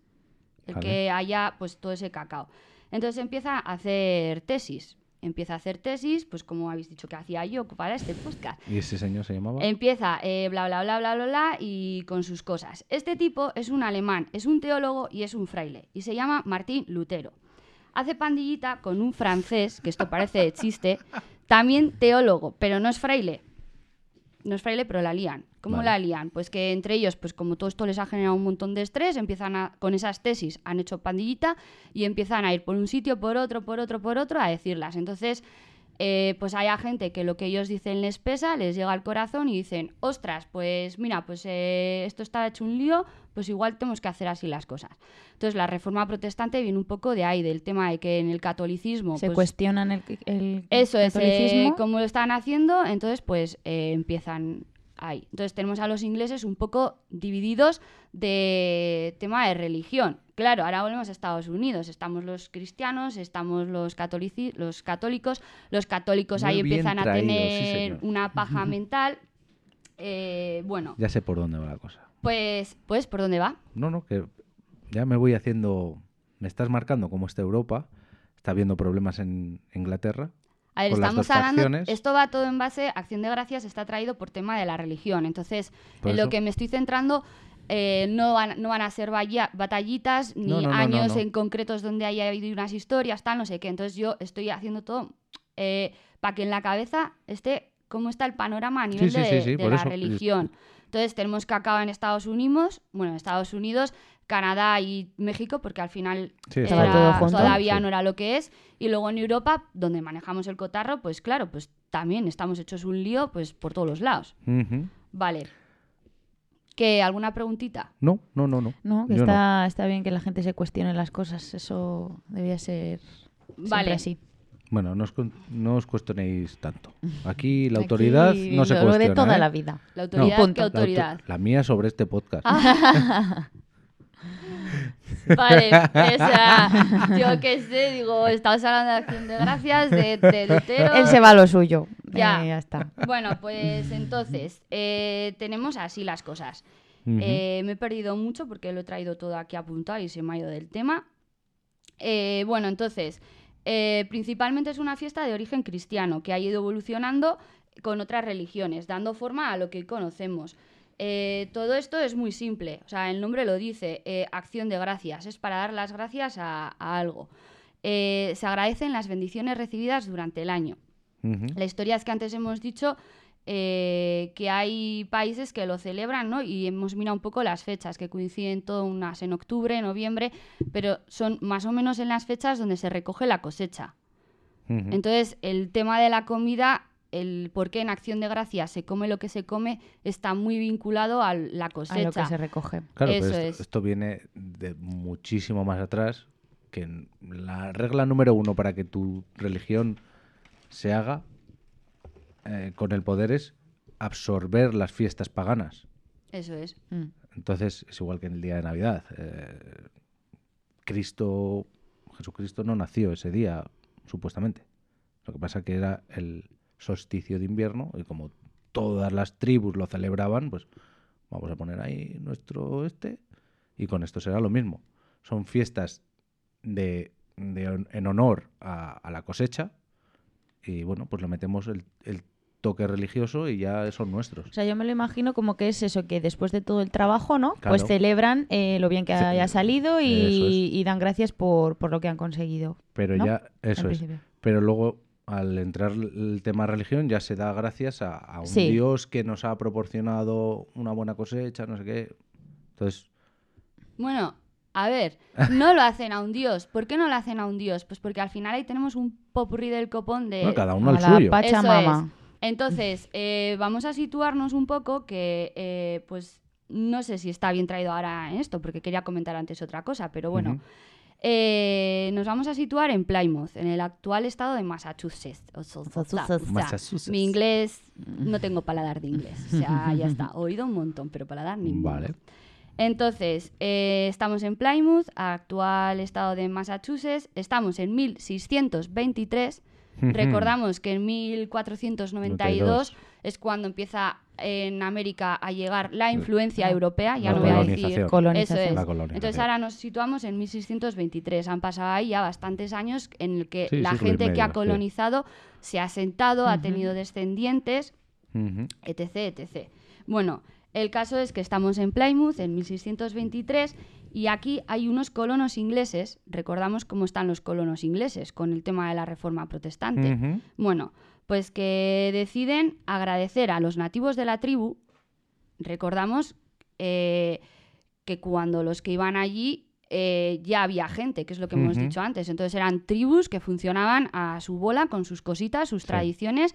El Vale. que haya pues todo ese cacao. Entonces empieza a hacer tesis. Empieza a hacer tesis, pues como habéis dicho que hacía yo para este podcast. ¿Y ese señor se llamaba? Empieza eh, bla, bla, bla, bla, bla, bla, y con sus cosas. Este tipo es un alemán, es un teólogo y es un fraile. Y se llama Martín Lutero. Hace pandillita con un francés, que esto parece de chiste, también teólogo, pero no es fraile. No es fraile, pero la lían. ¿Cómo Vale. la lían? Pues que entre ellos, pues como todo esto les ha generado un montón de estrés, empiezan a, con esas tesis, han hecho pandillita y empiezan a ir por un sitio, por otro, por otro, por otro, a decirlas. Entonces, eh, pues hay gente que lo que ellos dicen les pesa, les llega al corazón y dicen, ostras, pues mira, pues eh, esto está hecho un lío, pues igual tenemos que hacer así las cosas. Entonces la reforma protestante viene un poco de ahí, del tema de que en el catolicismo... Se pues, cuestionan el, el eso es, eh, catolicismo. como lo están haciendo, entonces pues eh, empiezan Entonces tenemos a los ingleses un poco divididos de tema de religión. Claro, ahora volvemos a Estados Unidos. Estamos los cristianos, estamos los, catolici- los católicos. Los católicos Muy ahí empiezan a traído, tener una paja mental. Eh, bueno, Ya sé por dónde va la cosa. pues, pues, ¿por dónde va? No, no, que ya me voy haciendo... Me estás marcando cómo está Europa. Está habiendo problemas en Inglaterra. A ver, estamos hablando, facciones. esto va todo en base, Acción de Gracias está traído por tema de la religión. Entonces, en lo que me estoy centrando, eh, no, van, no van a ser batallitas ni No, no, años en concretos donde haya habido unas historias, tal, no sé qué. Entonces, yo estoy haciendo todo para que en la cabeza esté cómo está el panorama a nivel sí, de, sí, sí, de por la eso. religión. Entonces, tenemos cacao en Estados Unidos, bueno, en Estados Unidos, Canadá y México, porque al final Sí, era- está todo todavía Sí. no era lo que es. Y luego en Europa, donde manejamos el cotarro, pues claro, pues también estamos hechos un lío pues por todos los lados. Ujú. Vale. ¿Que alguna preguntita? No, no, no, no. No, que Yo no. está, está bien que la gente se cuestione las cosas. Eso debía ser siempre Vale. así. Bueno, no os, no os cuestionéis tanto. Aquí la Aquí autoridad no se lo cuestiona. de toda ¿eh? la vida. La autoridad, punto. ¿qué La auto- autoridad? La, mía sobre este podcast. Vale, o sea, yo qué sé, digo, estamos hablando de acción de gracias, de, de Lutero. Él se va a lo suyo. Ya. Eh, ya está. Bueno, pues entonces, eh, tenemos así las cosas. Eh, me he perdido mucho porque lo he traído todo aquí apuntado y se me ha ido del tema. Eh, bueno, entonces, eh, principalmente es una fiesta de origen cristiano que ha ido evolucionando con otras religiones, dando forma a lo que hoy conocemos. Eh, todo esto es muy simple, o sea, el nombre lo dice, eh, acción de gracias, es para dar las gracias a, a algo. Eh, se agradecen las bendiciones recibidas durante el año. La historia es que antes hemos dicho que hay países que lo celebran, ¿no? Y hemos mirado un poco las fechas, que coinciden todas unas en octubre, noviembre, pero son más o menos en las fechas donde se recoge la cosecha. Entonces, el tema de la comida, el por qué en Acción de Gracias se come lo que se come, está muy vinculado a la A cosecha. lo que se recoge. Claro, Eso pero esto, es. esto viene de muchísimo más atrás, que la regla número uno para que tu religión se haga eh, con el poder es absorber las fiestas paganas. Eso es. Mm. Entonces es igual que en el día de Navidad. Eh, Cristo, Jesucristo no nació ese día, supuestamente. Lo que pasa que era el solsticio de invierno y como todas las tribus lo celebraban, pues vamos a poner ahí nuestro este y con esto será lo mismo. Son fiestas de, en honor a, a la cosecha y bueno, pues le metemos el, el toque religioso y ya son nuestros. O sea, yo me lo imagino como que es eso, que después de todo el trabajo, ¿no? Claro. Pues celebran eh, lo bien que haya salido y, y dan gracias por, por lo que han conseguido. Pero ¿no? ya, eso es. Pero luego, al entrar el tema religión, ya se da gracias a, a un Sí. Dios que nos ha proporcionado una buena cosecha, no sé qué. Entonces, Bueno, a ver, no lo hacen a un dios. ¿Por qué no lo hacen a un dios? Pues porque al final ahí tenemos un popurrí del copón de... bueno, cada uno a el la suyo. Pachamama. es. Entonces, eh, vamos a situarnos un poco que, eh, pues, no sé si está bien traído ahora en esto, porque quería comentar antes otra cosa, pero bueno. Eh, nos vamos a situar en Plymouth, en el actual estado de Massachusetts. O o sea. Mi inglés, no tengo paladar de inglés. O sea, ya está. Oído un montón, pero paladar ninguno. Vale. Entonces, eh, estamos en Plymouth, actual estado de Massachusetts, estamos en 1623. Recordamos que en 1492 es cuando empieza en América a llegar la influencia europea, ya La no voy a decir colonización. Eso es. La colonización. Entonces ahora nos situamos en 1623. Han pasado ahí ya bastantes años en el que Sí, la gente que ha sí. colonizado se ha sentado, ha tenido descendientes, etc, etc. Bueno, el caso es que estamos en Plymouth en 1623 y aquí hay unos colonos ingleses, recordamos cómo están los colonos ingleses con el tema de la reforma protestante. Bueno, pues que deciden agradecer a los nativos de la tribu. Recordamos eh, que cuando los que iban allí eh, ya había gente, que es lo que hemos dicho antes. Entonces eran tribus que funcionaban a su bola, con sus cositas, sus Sí. tradiciones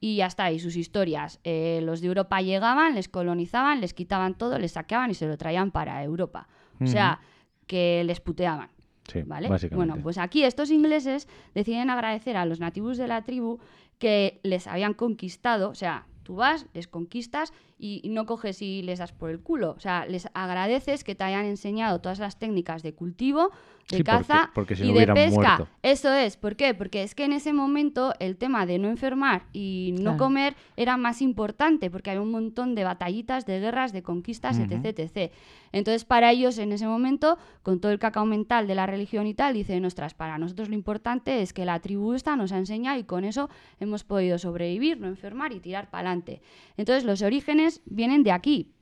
y ya está, y sus historias. Eh, los de Europa llegaban, les colonizaban, les quitaban todo, les saqueaban y se lo traían para Europa. O sea, que les puteaban. Sí, ¿Vale? básicamente. Bueno, pues aquí estos ingleses deciden agradecer a los nativos de la tribu que les habían conquistado, o sea, tú vas, les conquistas y y no coges y les das por el culo, o sea, les agradeces que te hayan enseñado todas las técnicas de cultivo, de Sí, caza porque si y no de pesca. muerto. Eso es, ¿por qué? Porque es que en ese momento el tema de no enfermar y no Claro. comer era más importante, porque había un montón de batallitas, de guerras, de conquistas, etc, etc. Entonces, para ellos, en ese momento, con todo el cacao mental de la religión y tal, dicen, ostras, para nosotros lo importante es que la tribu esta nos ha enseñado y con eso hemos podido sobrevivir, no enfermar y tirar para adelante. Entonces, los orígenes vienen de aquí,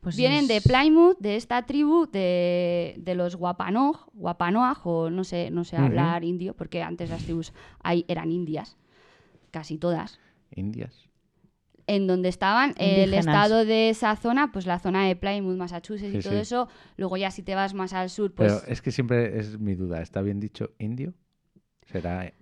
Pues vienen de Plymouth, de esta tribu de, de los Wapanoj, Wapanoag, o no sé, no sé hablar indio, porque antes las tribus ahí eran indias, casi todas. Indias. En donde estaban el estado de esa zona, pues la zona de Plymouth, Massachusetts y todo sí. eso. Luego ya si te vas más al sur, pues Pero es que siempre es mi duda. ¿Está bien dicho indio? ¿Será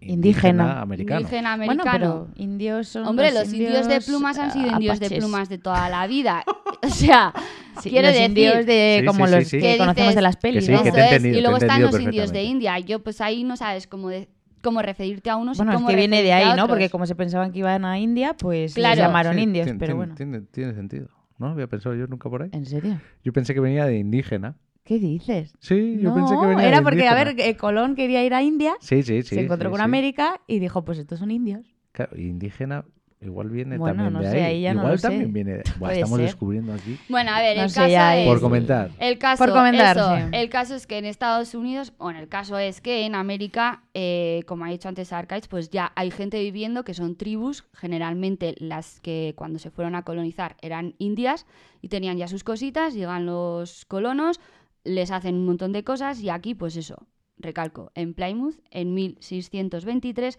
Indígena. americano? indígena Bueno, americano. pero indios son Hombre, los indios de plumas han sido indios de apaches. plumas de toda la vida. O sea, Sí, quiero los decir, indios de Sí, como sí, los sí, sí. que ¿Qué conocemos dices? de las pelis, sí, ¿no? que Eso te es, y luego te he están los indios de. India. Yo pues ahí no sabes cómo, de- cómo referirte a unos y Bueno, es cómo que viene de ahí, ¿no? Porque como se pensaban que iban a India, pues Claro. les llamaron Sí, indios, tiene- pero tiene- bueno. Tiene, tiene sentido. No había pensado yo nunca por ahí. ¿En serio? Yo pensé que venía de indígena. ¿Qué dices? Sí, yo no, pensé que venía era de porque, a ver, eh, Colón quería ir a India, Sí, sí, sí. se encontró sí, con sí. América y dijo, pues estos son indios. Claro, indígena igual viene Bueno, también no de sé, ahí. ahí ya no igual lo sé. también viene de... Buah, estamos ser. descubriendo aquí. Bueno, a ver, No el sé, caso ya es... Por comentar. El caso, Por comentar, eso, sí. el caso es que en Estados Unidos, bueno, el caso es que en América, eh, como ha dicho antes Arcaiz, pues ya hay gente viviendo que son tribus, generalmente las que cuando se fueron a colonizar eran indias y tenían ya sus cositas, llegan los colonos, les hacen un montón de cosas y aquí, pues eso, recalco, en Plymouth, en 1623,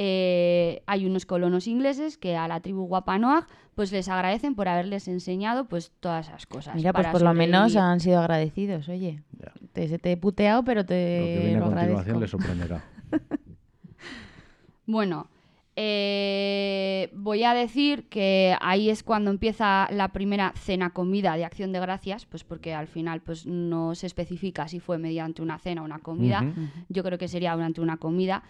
eh, hay unos colonos ingleses que a la tribu Wampanoag pues les agradecen por haberles enseñado pues todas esas cosas. Mira, pues por lo menos han sido agradecidos, oye. Ya. Te, se te he puteado, pero Lo que te viene lo, a continuación agradezco. le sorprenderá. Bueno, eh, voy a decir que ahí es cuando empieza la primera cena comida de acción de gracias, pues porque al final pues no se especifica si fue mediante una cena o una comida. Yo creo que sería durante una comida.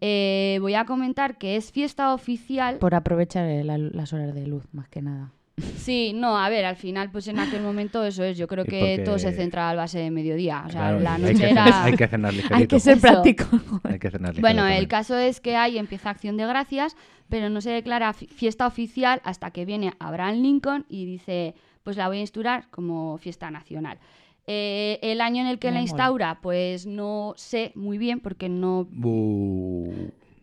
Eh, voy a comentar que es fiesta oficial. Por aprovechar la- las horas de luz, más que nada. Sí, no, a ver, al final, pues en aquel momento eso es. Yo creo que porque- todo se centra al base de mediodía. O sea, Claro, la noche hay, que era. cenar, hay que cenar ligerito. Hay que ser práctico. Hay que cenar ligerito Bueno, el caso es que ahí empieza Acción de Gracias, pero no se declara fi- fiesta oficial hasta que viene Abraham Lincoln y dice, pues la voy a instaurar como fiesta nacional. Eh, el año en el que Me la mola. instaura, pues no sé muy bien porque no...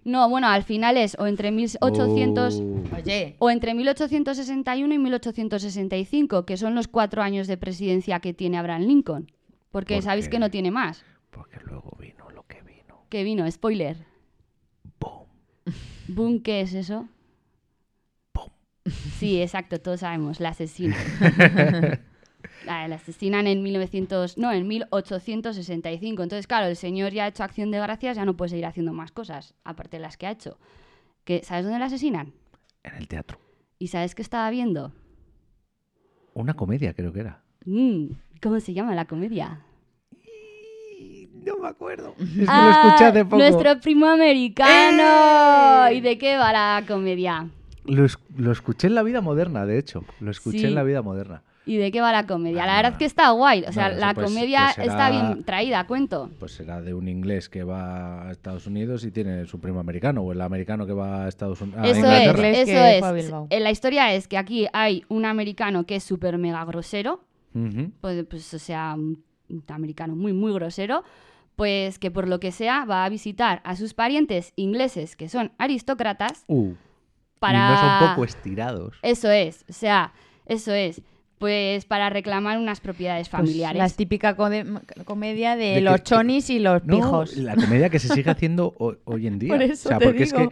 No, bueno, al final es o entre 1800... Bu- Oye, O entre 1861 y 1865, que son los cuatro años de presidencia que tiene Abraham Lincoln. Porque ¿Por sabéis qué? que no tiene más. Porque luego vino lo que vino. Que vino, spoiler. Boom. Boom, ¿qué es eso? Sí, exacto, todos sabemos, la asesina. La, la asesinan en 1900, no, en 1865. Entonces, claro, el señor ya ha hecho acción de gracias, ya no puede seguir haciendo más cosas, aparte de las que ha hecho. Que, ¿Sabes dónde la asesinan? En el teatro. ¿Y sabes qué estaba viendo? Una comedia creo que era. Mm, ¿Cómo se llama la comedia? No me acuerdo. Es que lo Ah, escuché hace poco. Nuestro primo americano. ¡Eh! ¿Y de qué va la comedia? Lo, es- lo escuché en la vida moderna, de hecho. Lo escuché Sí. en la vida moderna. ¿Y de qué va la comedia? la Ah, verdad que está guay. O sea, no, la pues- comedia pues está bien traída, cuento. Pues será de un inglés que va a Estados Unidos y tiene su primo americano, o el americano que va a Estados Unidos. a Eso es, Inglaterra. Inglés eso a es. Bilbao. Eh, La historia es que aquí hay un americano que es súper mega grosero, pues, pues, o sea, un un americano muy, muy grosero, pues que por lo que sea va a visitar a sus parientes ingleses que son aristócratas Uh, para... Y no son poco estirados. Eso es, o sea, eso es. Pues para reclamar unas propiedades Pues familiares. la típica comedia de, los que- chonis y los No, pijos. la comedia que se sigue haciendo ho- hoy en día. Por eso o sea, te porque es que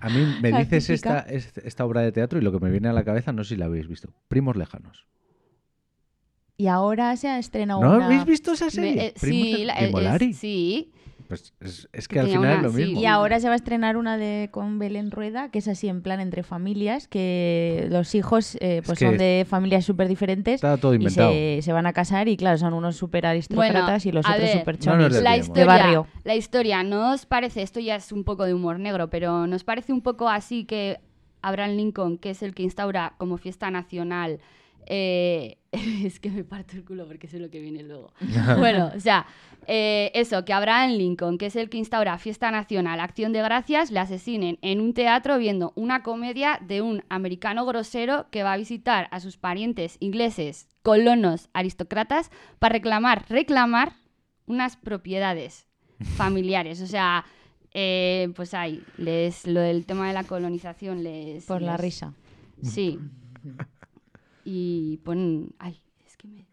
a mí me La dices esta, es- esta obra de teatro y lo que me viene a la cabeza, no sé si la habéis visto. Primos lejanos. Y ahora se ha estrenado ¿No una... habéis visto esa Me- serie? eh, sí, de- la- Molari. sí, Pues es, es Que que al final una- es lo sí. mismo. Y ahora se va a estrenar una de con Belén Rueda, que es así en plan entre familias, que los hijos eh, pues que son de familias súper diferentes Está todo y inventado. se, se van a casar y claro, son unos súper aristócratas y los otros súper No chonis. la historia, de barrio. la historia, ¿no os parece? Esto ya es un poco de humor negro, pero ¿nos parece un poco así que Abraham Lincoln, que es el que instaura como fiesta nacional, eh, es que me parto el culo porque sé lo que viene luego. bueno, o sea, eh, eso, que Abraham Lincoln, que es el que instaura fiesta nacional, acción de gracias, le asesinen en un teatro viendo una comedia de un americano grosero que va a visitar a sus parientes ingleses, colonos, aristócratas, para reclamar, reclamar unas propiedades familiares. O sea, eh, pues ahí, les, lo del tema de la colonización les... Por la risa. Sí. Y ponen... Ay, es que me...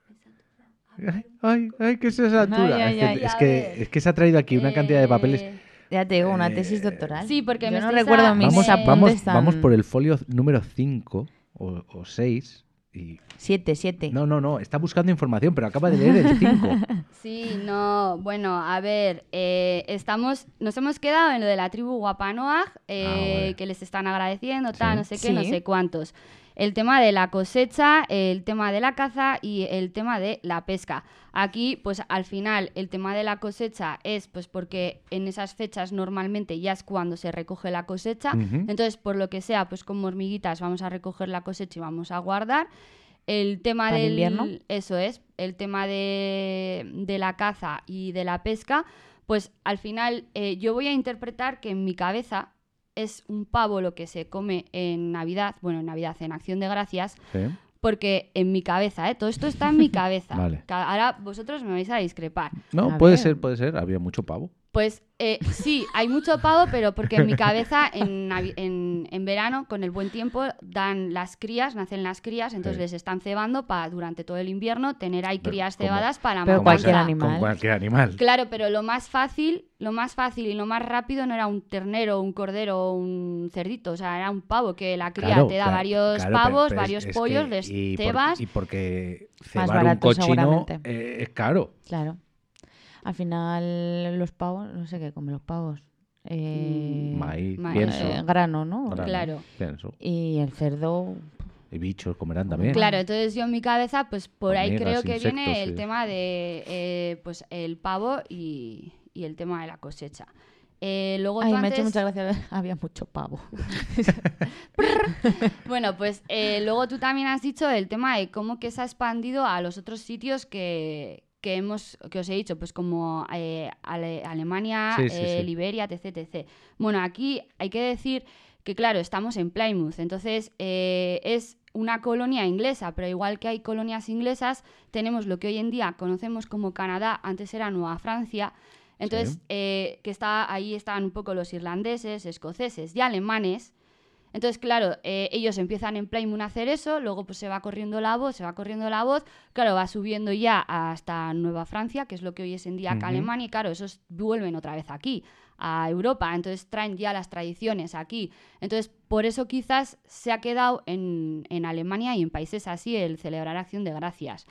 Ay, ay, ay, que se satura. Ay, ay, es, que, ay. es, que, es que se ha traído aquí una cantidad de papeles. Eh, Ya te digo, una Eh, tesis doctoral. sí, porque Yo me no recuerdo a- mis Vamos, apuntes vamos, tan- vamos por el folio número 5 o 6. Y... Siete, siete. No, no, no, está buscando información, pero acaba de leer el 5. Sí, no, bueno, a ver, eh, estamos, nos hemos quedado en lo de la tribu Guapanoag, eh, Ah, que les están agradeciendo, tal, Sí. no sé qué, no Sí. sé cuántos. El tema de la cosecha, el tema de la caza y el tema de la pesca. Aquí, pues al final, el tema de la cosecha es pues porque en esas fechas normalmente ya es cuando se recoge la cosecha. Entonces, por lo que sea, pues como hormiguitas vamos a recoger la cosecha y vamos a guardar. El tema ¿Para el del invierno? eso es, el tema de, de la caza y de la pesca, pues al final eh, yo voy a interpretar que en mi cabeza es un pavo lo que se come en Navidad, bueno, en Navidad, en Acción de Gracias, Sí. porque en mi cabeza, ¿eh? todo esto está en mi cabeza. Vale. Ahora vosotros me vais a discrepar. No, A puede ver. ser, puede ser. Había mucho pavo. Pues eh, sí, hay mucho pavo, pero porque en mi cabeza en, en, en verano, con el buen tiempo, dan las crías, nacen las crías, entonces Sí. les están cebando para durante todo el invierno tener ahí Pero crías como- cebadas para Pero cualquier animal. Con cualquier animal. Claro, pero lo más fácil, lo más fácil y lo más rápido no era un ternero, un cordero o un cerdito, o sea, era un pavo que la cría Claro, te da claro, varios claro, pavos, pero varios es pollos, que- les y por- cebas. y porque Más cebar un cochino eh, es caro. Claro. Al final, los pavos, no sé qué comen los pavos. Eh, Maíz, maíz. pienso. eh, grano, ¿no? grano, Claro. Pienso. Y el cerdo, Y bichos comerán también. Claro, entonces yo en mi cabeza, pues por ahí creo que insectos, viene el sí. tema de eh, pues el pavo y, y el tema de la cosecha. Eh, luego Ay, tú me ha hecho mucha gracia. Había mucho pavo. Bueno, pues eh, luego tú también has dicho el tema de cómo que se ha expandido a los otros sitios que, que hemos que os he dicho, pues como eh, Ale- Alemania, Sí, sí, eh, sí. Liberia, etc, etc. Bueno, aquí hay que decir que claro, estamos en Plymouth, entonces eh, es una colonia inglesa, pero igual que hay colonias inglesas, tenemos lo que hoy en día conocemos como Canadá, antes era Nueva Francia, entonces eh, que está ahí estaban un poco los irlandeses, escoceses y alemanes, entonces, claro, eh, ellos empiezan en Plymouth a hacer eso, luego pues se va corriendo la voz, se va corriendo la voz, claro, va subiendo ya hasta Nueva Francia, que es lo que hoy es en día acá. Alemania, y claro, esos vuelven otra vez aquí, a Europa, entonces traen ya las tradiciones aquí. Entonces, por eso quizás se ha quedado en, en Alemania y en países así el celebrar Acción de Gracias.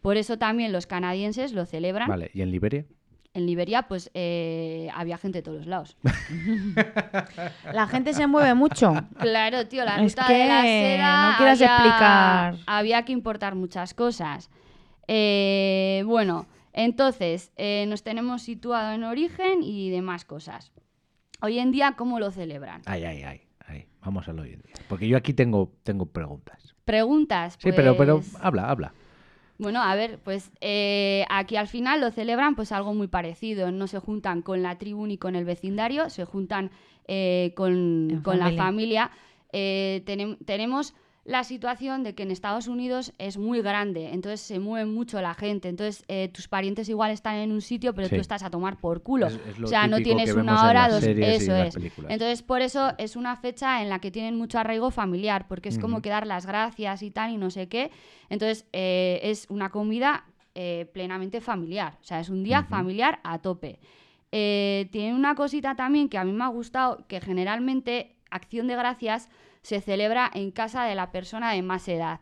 Por eso también los canadienses lo celebran. Vale, ¿y en Liberia? En Liberia, pues eh, había gente de todos los lados. La gente se mueve mucho. Claro, tío, la Es ruta de la que seda. no quieras había- explicar. Había que importar muchas cosas. Eh, bueno, entonces eh, nos tenemos situado en origen y demás cosas. Hoy en día, ¿cómo lo celebran? Ay, ay, ay. ay. Vamos a lo hoy en día. Porque yo aquí tengo, tengo preguntas. Preguntas. Sí, pero, pero pues, habla, habla. Bueno, a ver, pues eh, aquí al final lo celebran pues algo muy parecido. No se juntan con la tribu ni con el vecindario, se juntan eh, con, con la familia. familia. Eh, tenem- tenemos la situación de que en Estados Unidos es muy grande, entonces se mueve mucho la gente. Entonces eh, tus parientes igual están en un sitio, pero Sí. tú estás a tomar por culo. Es- es lo o sea, no tienes una hora, dos. Eso es. Entonces, por eso es una fecha en la que tienen mucho arraigo familiar, porque es como que dar las gracias y tal y no sé qué. Entonces, eh, es una comida eh, plenamente familiar. O sea, es un día familiar a tope. Tiene una cosita también que a mí me ha gustado, que generalmente Acción de Gracias se celebra en casa de la persona de más edad.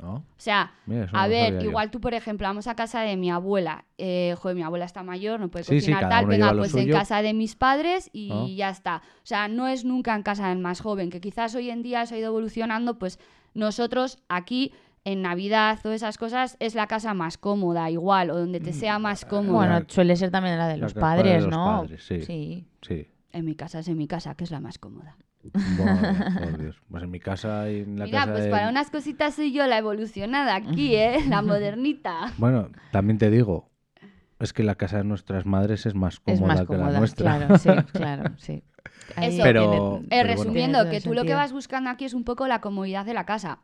¿No? O sea, Mira, eso no a ver, yo. igual tú, por ejemplo, vamos a casa de mi abuela. Eh, joder, mi abuela está mayor, no puede Sí, sí, cocinar cada tal. Venga, pues en casa de mis padres y ya está. O sea, no es nunca en casa del más joven, que quizás hoy en día se ha ido evolucionando, pues nosotros aquí en Navidad o esas cosas es la casa más cómoda, igual, o donde te sea más cómodo. Bueno, La- suele ser también la de los la de padres, los ¿no? padres, sí. sí. Sí. En mi casa es en mi casa, que es la más cómoda. Bueno, por Dios. Pues en mi casa y en la Mira, casa pues de- para unas cositas soy yo la evolucionada aquí, ¿eh? La modernita. Bueno, también te digo, es que la casa de nuestras madres es más cómoda Es más que cómoda, la nuestra. claro, sí, claro, sí. Ahí Eso. Pero- tiene- Eh, pero resumiendo, que tú lo que vas buscando aquí es un poco la comodidad de la casa.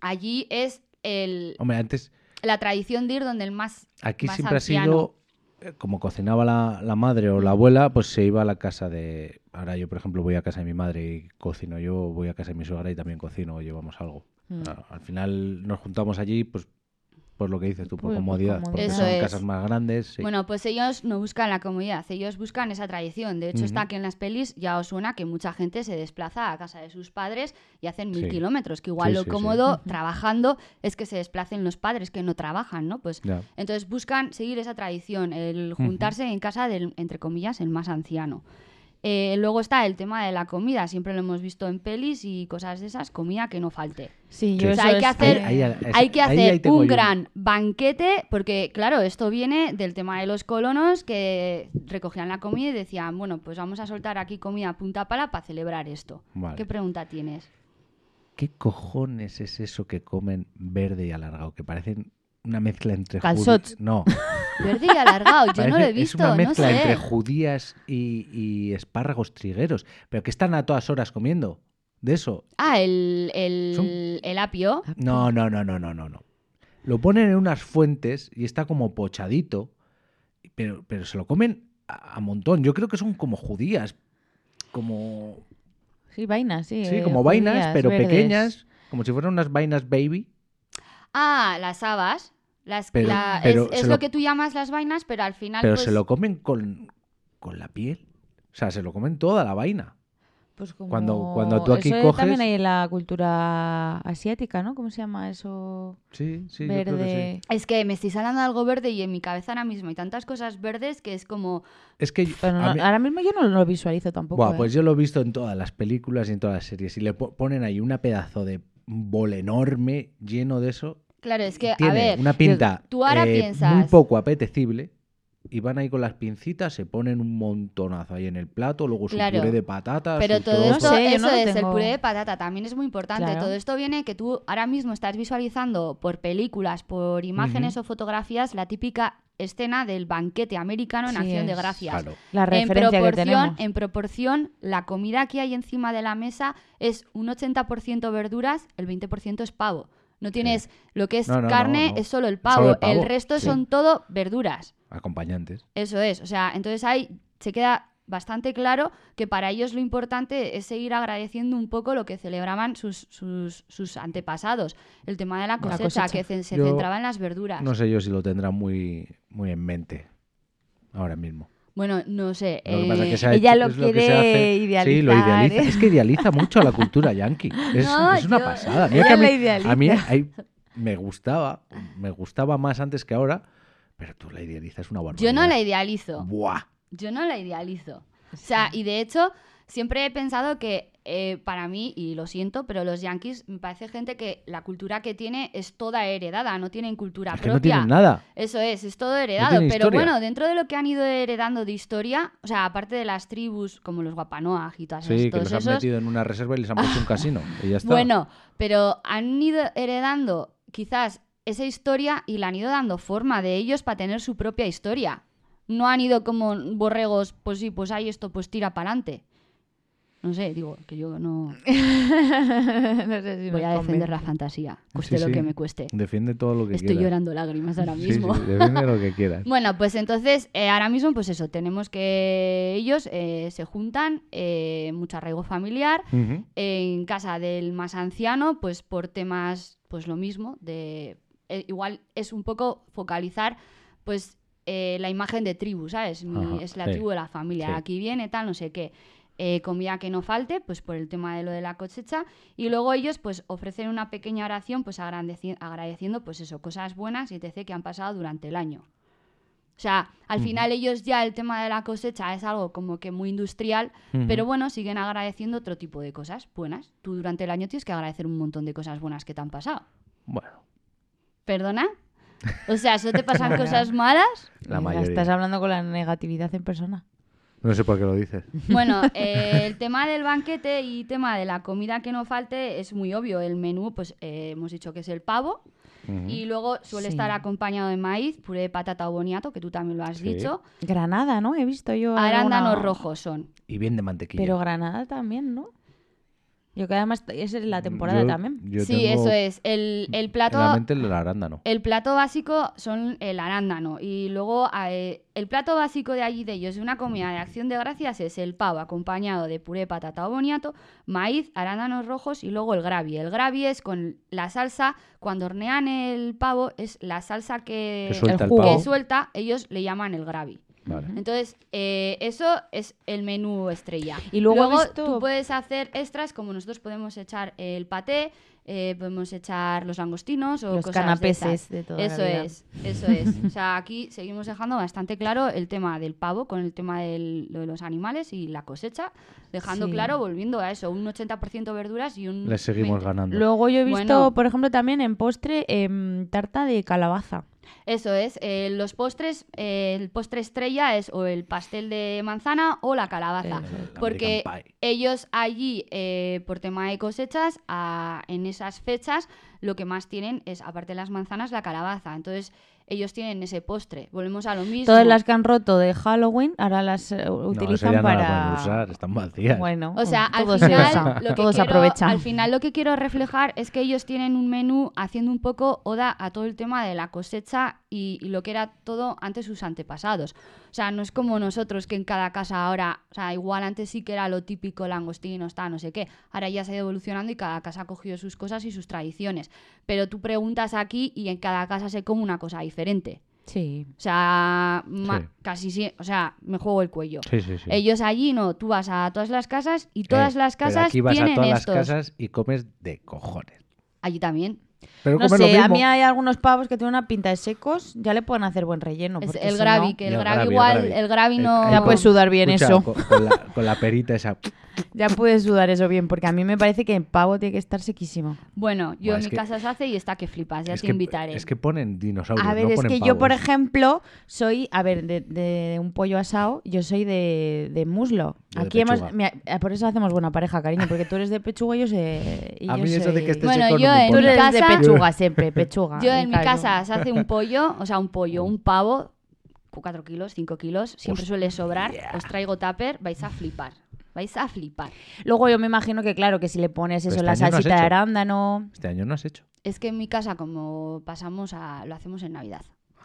Allí es el, Hombre, antes la tradición de ir donde el más. aquí más siempre anciano. ha sido eh, como cocinaba la, la madre o la abuela, pues se iba a la casa de. Ahora yo, por ejemplo, voy a casa de mi madre y cocino yo, voy a casa de mi suegra y también cocino o llevamos algo. Mm. A- Al final nos juntamos allí, pues por lo que dices tú, por por comodidad, porque. Eso son es. casas más grandes. sí. Bueno, pues ellos no buscan la comodidad, ellos buscan esa tradición. De hecho, está que en las pelis ya os suena que mucha gente se desplaza a casa de sus padres y hacen mil Sí. kilómetros, que igual Sí, lo cómodo trabajando es que se desplacen los padres que no trabajan, ¿no? Pues Ya. Entonces buscan seguir esa tradición, el juntarse en casa del, entre comillas, el más anciano. Eh, luego está el tema de la comida, siempre lo hemos visto en pelis y cosas de esas, comida que no falte. Sí, yo O sea, hay que hacer- Ahí- ahí- Hay que hacer un yo gran banquete, porque claro, esto viene del tema de los colonos que recogían la comida y decían, bueno, pues vamos a soltar aquí comida a punta pala para celebrar esto. Vale. ¿Qué pregunta tienes? ¿Qué cojones es eso que comen verde y alargado? Que parecen una mezcla entre Calzots. No, Verde y alargado, yo no lo he visto, es una mezcla no sé. entre judías y, y espárragos trigueros. Pero que están a todas horas comiendo. De eso. Ah, el, el, apio. No, no, no, no, no, no, no. Lo ponen en unas fuentes y está como pochadito. Pero, pero se lo comen a, a montón. Yo creo que son como judías. Como. Sí, vainas, sí. Sí, eh, como vainas, judías, pero verdes. pequeñas. Como si fueran unas vainas baby. Ah, las habas. Las, Pero- la- pero es lo... lo- que tú llamas las vainas, pero al final. Pero pues, se lo comen con, con la piel. O sea, se lo comen toda la vaina. Pues como... Cuando- cuando tú aquí eso coges- también hay en la cultura asiática, ¿no? ¿Cómo se llama eso? Sí, sí, Verde. Es que me estáis hablando de algo verde y en mi cabeza ahora mismo hay tantas cosas verdes que es como. Es que a no- mí- ahora mismo yo no lo visualizo tampoco. Buah, ¿eh? pues yo lo he visto en todas las películas y en todas las series. Y le po- ponen ahí una pedazo de bol enorme lleno de eso. Claro, es que, Tiene a ver. una pinta tú ahora eh, piensas- muy poco apetecible. Y van ahí con las pincitas, se ponen un montonazo ahí en el plato, luego su Claro. puré de patatas. Pero su todo esto, yo eso no es, el puré de patata también es muy importante. Claro. Todo esto viene que tú ahora mismo estás visualizando por películas, por imágenes o fotografías, la típica escena del banquete americano en Sí acción de gracias. Claro. La En referencia que proporción, tenemos. en proporción, la comida que hay encima de la mesa es un 80% verduras, el 20% es pavo. No tienes lo que es No, no, no, carne, no. es solo el pavo. Solo el pavo, resto sí. son todo verduras. Acompañantes. Eso es. O sea, entonces ahí se queda bastante claro que para ellos lo importante es seguir agradeciendo un poco lo que celebraban sus, sus, sus antepasados. El tema de la cosecha, cosecha. que se centraba en las verduras. No sé yo si lo tendrán muy, muy en mente ahora mismo. Bueno, no sé. Lo que pasa es eh, que se ha ella hecho- lo es que se quiere hace- Sí, lo idealizar, idealiza. ¿eh? Es que idealiza mucho a la cultura yankee. Es, No, es una yo- pasada. Mira Ella que a mí, la idealiza. a mí hay- me gustaba, me gustaba más antes que ahora, pero tú la idealizas una barbaridad. Yo no la idealizo. Buah. Yo no la idealizo. O sea, y de hecho, siempre he pensado que eh, para mí, y lo siento, pero los yankees me parece gente que la cultura que tiene es toda heredada, no tienen cultura Es que no propia. tienen nada. Eso es, es todo heredado. pero historia. bueno, dentro de lo que han ido heredando de historia, o sea, aparte de las tribus como los Guapanoag y todas Sí, que los han esos, metido en una reserva y les han puesto un casino. Y ya está. bueno, pero han ido heredando quizás esa historia y la han ido dando forma de ellos para tener su propia historia. No han ido como borregos, pues sí, pues hay esto, pues tira para adelante. No sé, digo, que yo no no sé si voy a defender convence. la fantasía, cueste Sí, lo sí. que me cueste. Defiende todo lo que Estoy quieras. llorando lágrimas ahora mismo. sí, defiende lo que quieras. Bueno, pues entonces, eh, ahora mismo, pues eso, tenemos que ellos eh, se juntan, eh, mucho arraigo familiar, en casa del más anciano, pues por temas, pues lo mismo, de eh, igual es un poco focalizar, pues eh, la imagen de tribu, ¿sabes? Mi- Ajá, es la sí, tribu de la familia, sí. aquí viene tal, no sé qué. Eh, comida que no falte, pues por el tema de lo de la cosecha. Y luego ellos, pues, ofrecen una pequeña oración, pues agradeci- agradeciendo, pues eso, cosas buenas y etc. que han pasado durante el año. O sea, al final ellos ya el tema de la cosecha es algo como que muy industrial, pero bueno, siguen agradeciendo otro tipo de cosas buenas. Tú durante el año tienes que agradecer un montón de cosas buenas que te han pasado. Bueno, ¿Perdona? O sea, ¿eso te pasan cosas malas? la mayoría. Estás hablando con la negatividad en persona. No sé por qué lo dices. Bueno, eh, el tema del banquete y tema de la comida que no falte es muy obvio. El menú, pues eh, hemos dicho que es el pavo. Y luego suele Sí. estar acompañado de maíz, puré de patata o boniato, que tú también lo has Sí. dicho. Granada, ¿no? He visto yo. Arándanos alguna- rojos son. Y bien de mantequilla. Pero Granada también, ¿no? Yo que además es la temporada Yo- también. yo sí, eso es. El, el plato... En la mente el arándano. El plato básico son el arándano y luego eh, el plato básico de allí de ellos de una comida de acción de gracias es el pavo acompañado de puré de patata o boniato, maíz, arándanos rojos y luego el gravy. El gravy es con la salsa, cuando hornean el pavo es la salsa que, Que suelta el el, jugo. pavo. que suelta, ellos le llaman el gravy. Vale. Entonces, eh, eso es el menú estrella. Y luego visto- tú puedes hacer extras, como nosotros podemos echar el paté, eh, podemos echar los langostinos o Los cosas de canapeses esas. de toda la Eso vida. es, eso es. O sea, aquí seguimos dejando bastante claro el tema del pavo con el tema del- lo de los animales y la cosecha, dejando Sí. claro, volviendo a eso, un 80% verduras y un... Les seguimos 20. ganando. Luego yo he visto, Bueno. por ejemplo, también en postre em, tarta de calabaza. Eso es, eh, los postres, eh, el postre estrella es o el pastel de manzana o la calabaza. Es. Porque ellos allí, eh, por tema de cosechas, a- en esas fechas, lo que más tienen es, aparte de las manzanas, la calabaza. Entonces, ellos tienen ese postre. Volvemos a lo mismo. Todas las que han roto de Halloween ahora las eh, utilizan ya no la para. pueden usar, están vacías. Bueno, O sea, al se final, lo que todo se quiero- aprovecha. al final lo que quiero reflejar es que ellos tienen un menú haciendo un poco oda a todo el tema de la cosecha y, y lo que era todo antes sus antepasados. O sea, no es como nosotros que en cada casa ahora, o sea, igual antes sí que era lo típico langostinos, tal, no sé qué. Ahora ya se ha ido evolucionando y cada casa ha cogido sus cosas y sus tradiciones. Pero tú preguntas aquí y en cada casa se come una cosa diferente. Sí. O sea, ma- Sí. casi sí, o sea, me juego el cuello. Sí, sí, sí. Ellos allí no, tú vas a todas las casas y todas Eh, las pero casas aquí vas tienen a todas estos. las casas y comes de cojones. Allí también. Pero No lo sé, a mí hay algunos pavos que tienen una pinta de secos, ya le pueden hacer buen relleno. Es el si gravy, no, que el el gravy gravy, el igual, gravy. el gravy El- no... el- Ya puedes sudar bien Escucha, eso. Con, con la, con la perita esa. Ya puedes sudar eso bien, porque a mí me parece que el pavo tiene que estar sequísimo. Bueno, yo Buah, en mi que- casa se hace y está que flipas, ya es te que, invitaré. Es que ponen dinosaurios. A ver, no es ponen que yo, por ejemplo, soy, a ver, de, de un pollo asado, yo soy de, de muslo. Yo de Aquí hemos, mira, eh, por eso hacemos buena pareja, cariño, porque tú eres de pechuga y yo sé. y A yo mí eso de soy- que esté Bueno, seco yo en Tú eres de casa- pechuga siempre, pechuga. Yo en mi claro. casa se hace un pollo, o sea, un pollo, un pavo, 4 kilos, 5 kilos, siempre suele sobrar. Os traigo tupper, vais a flipar. Vais a flipar. Luego yo me imagino que, claro, que si le pones Pero eso, este la año no has salsita de hecho. arándano. Este año no has hecho. Es que en mi casa, como pasamos a. lo hacemos en Navidad.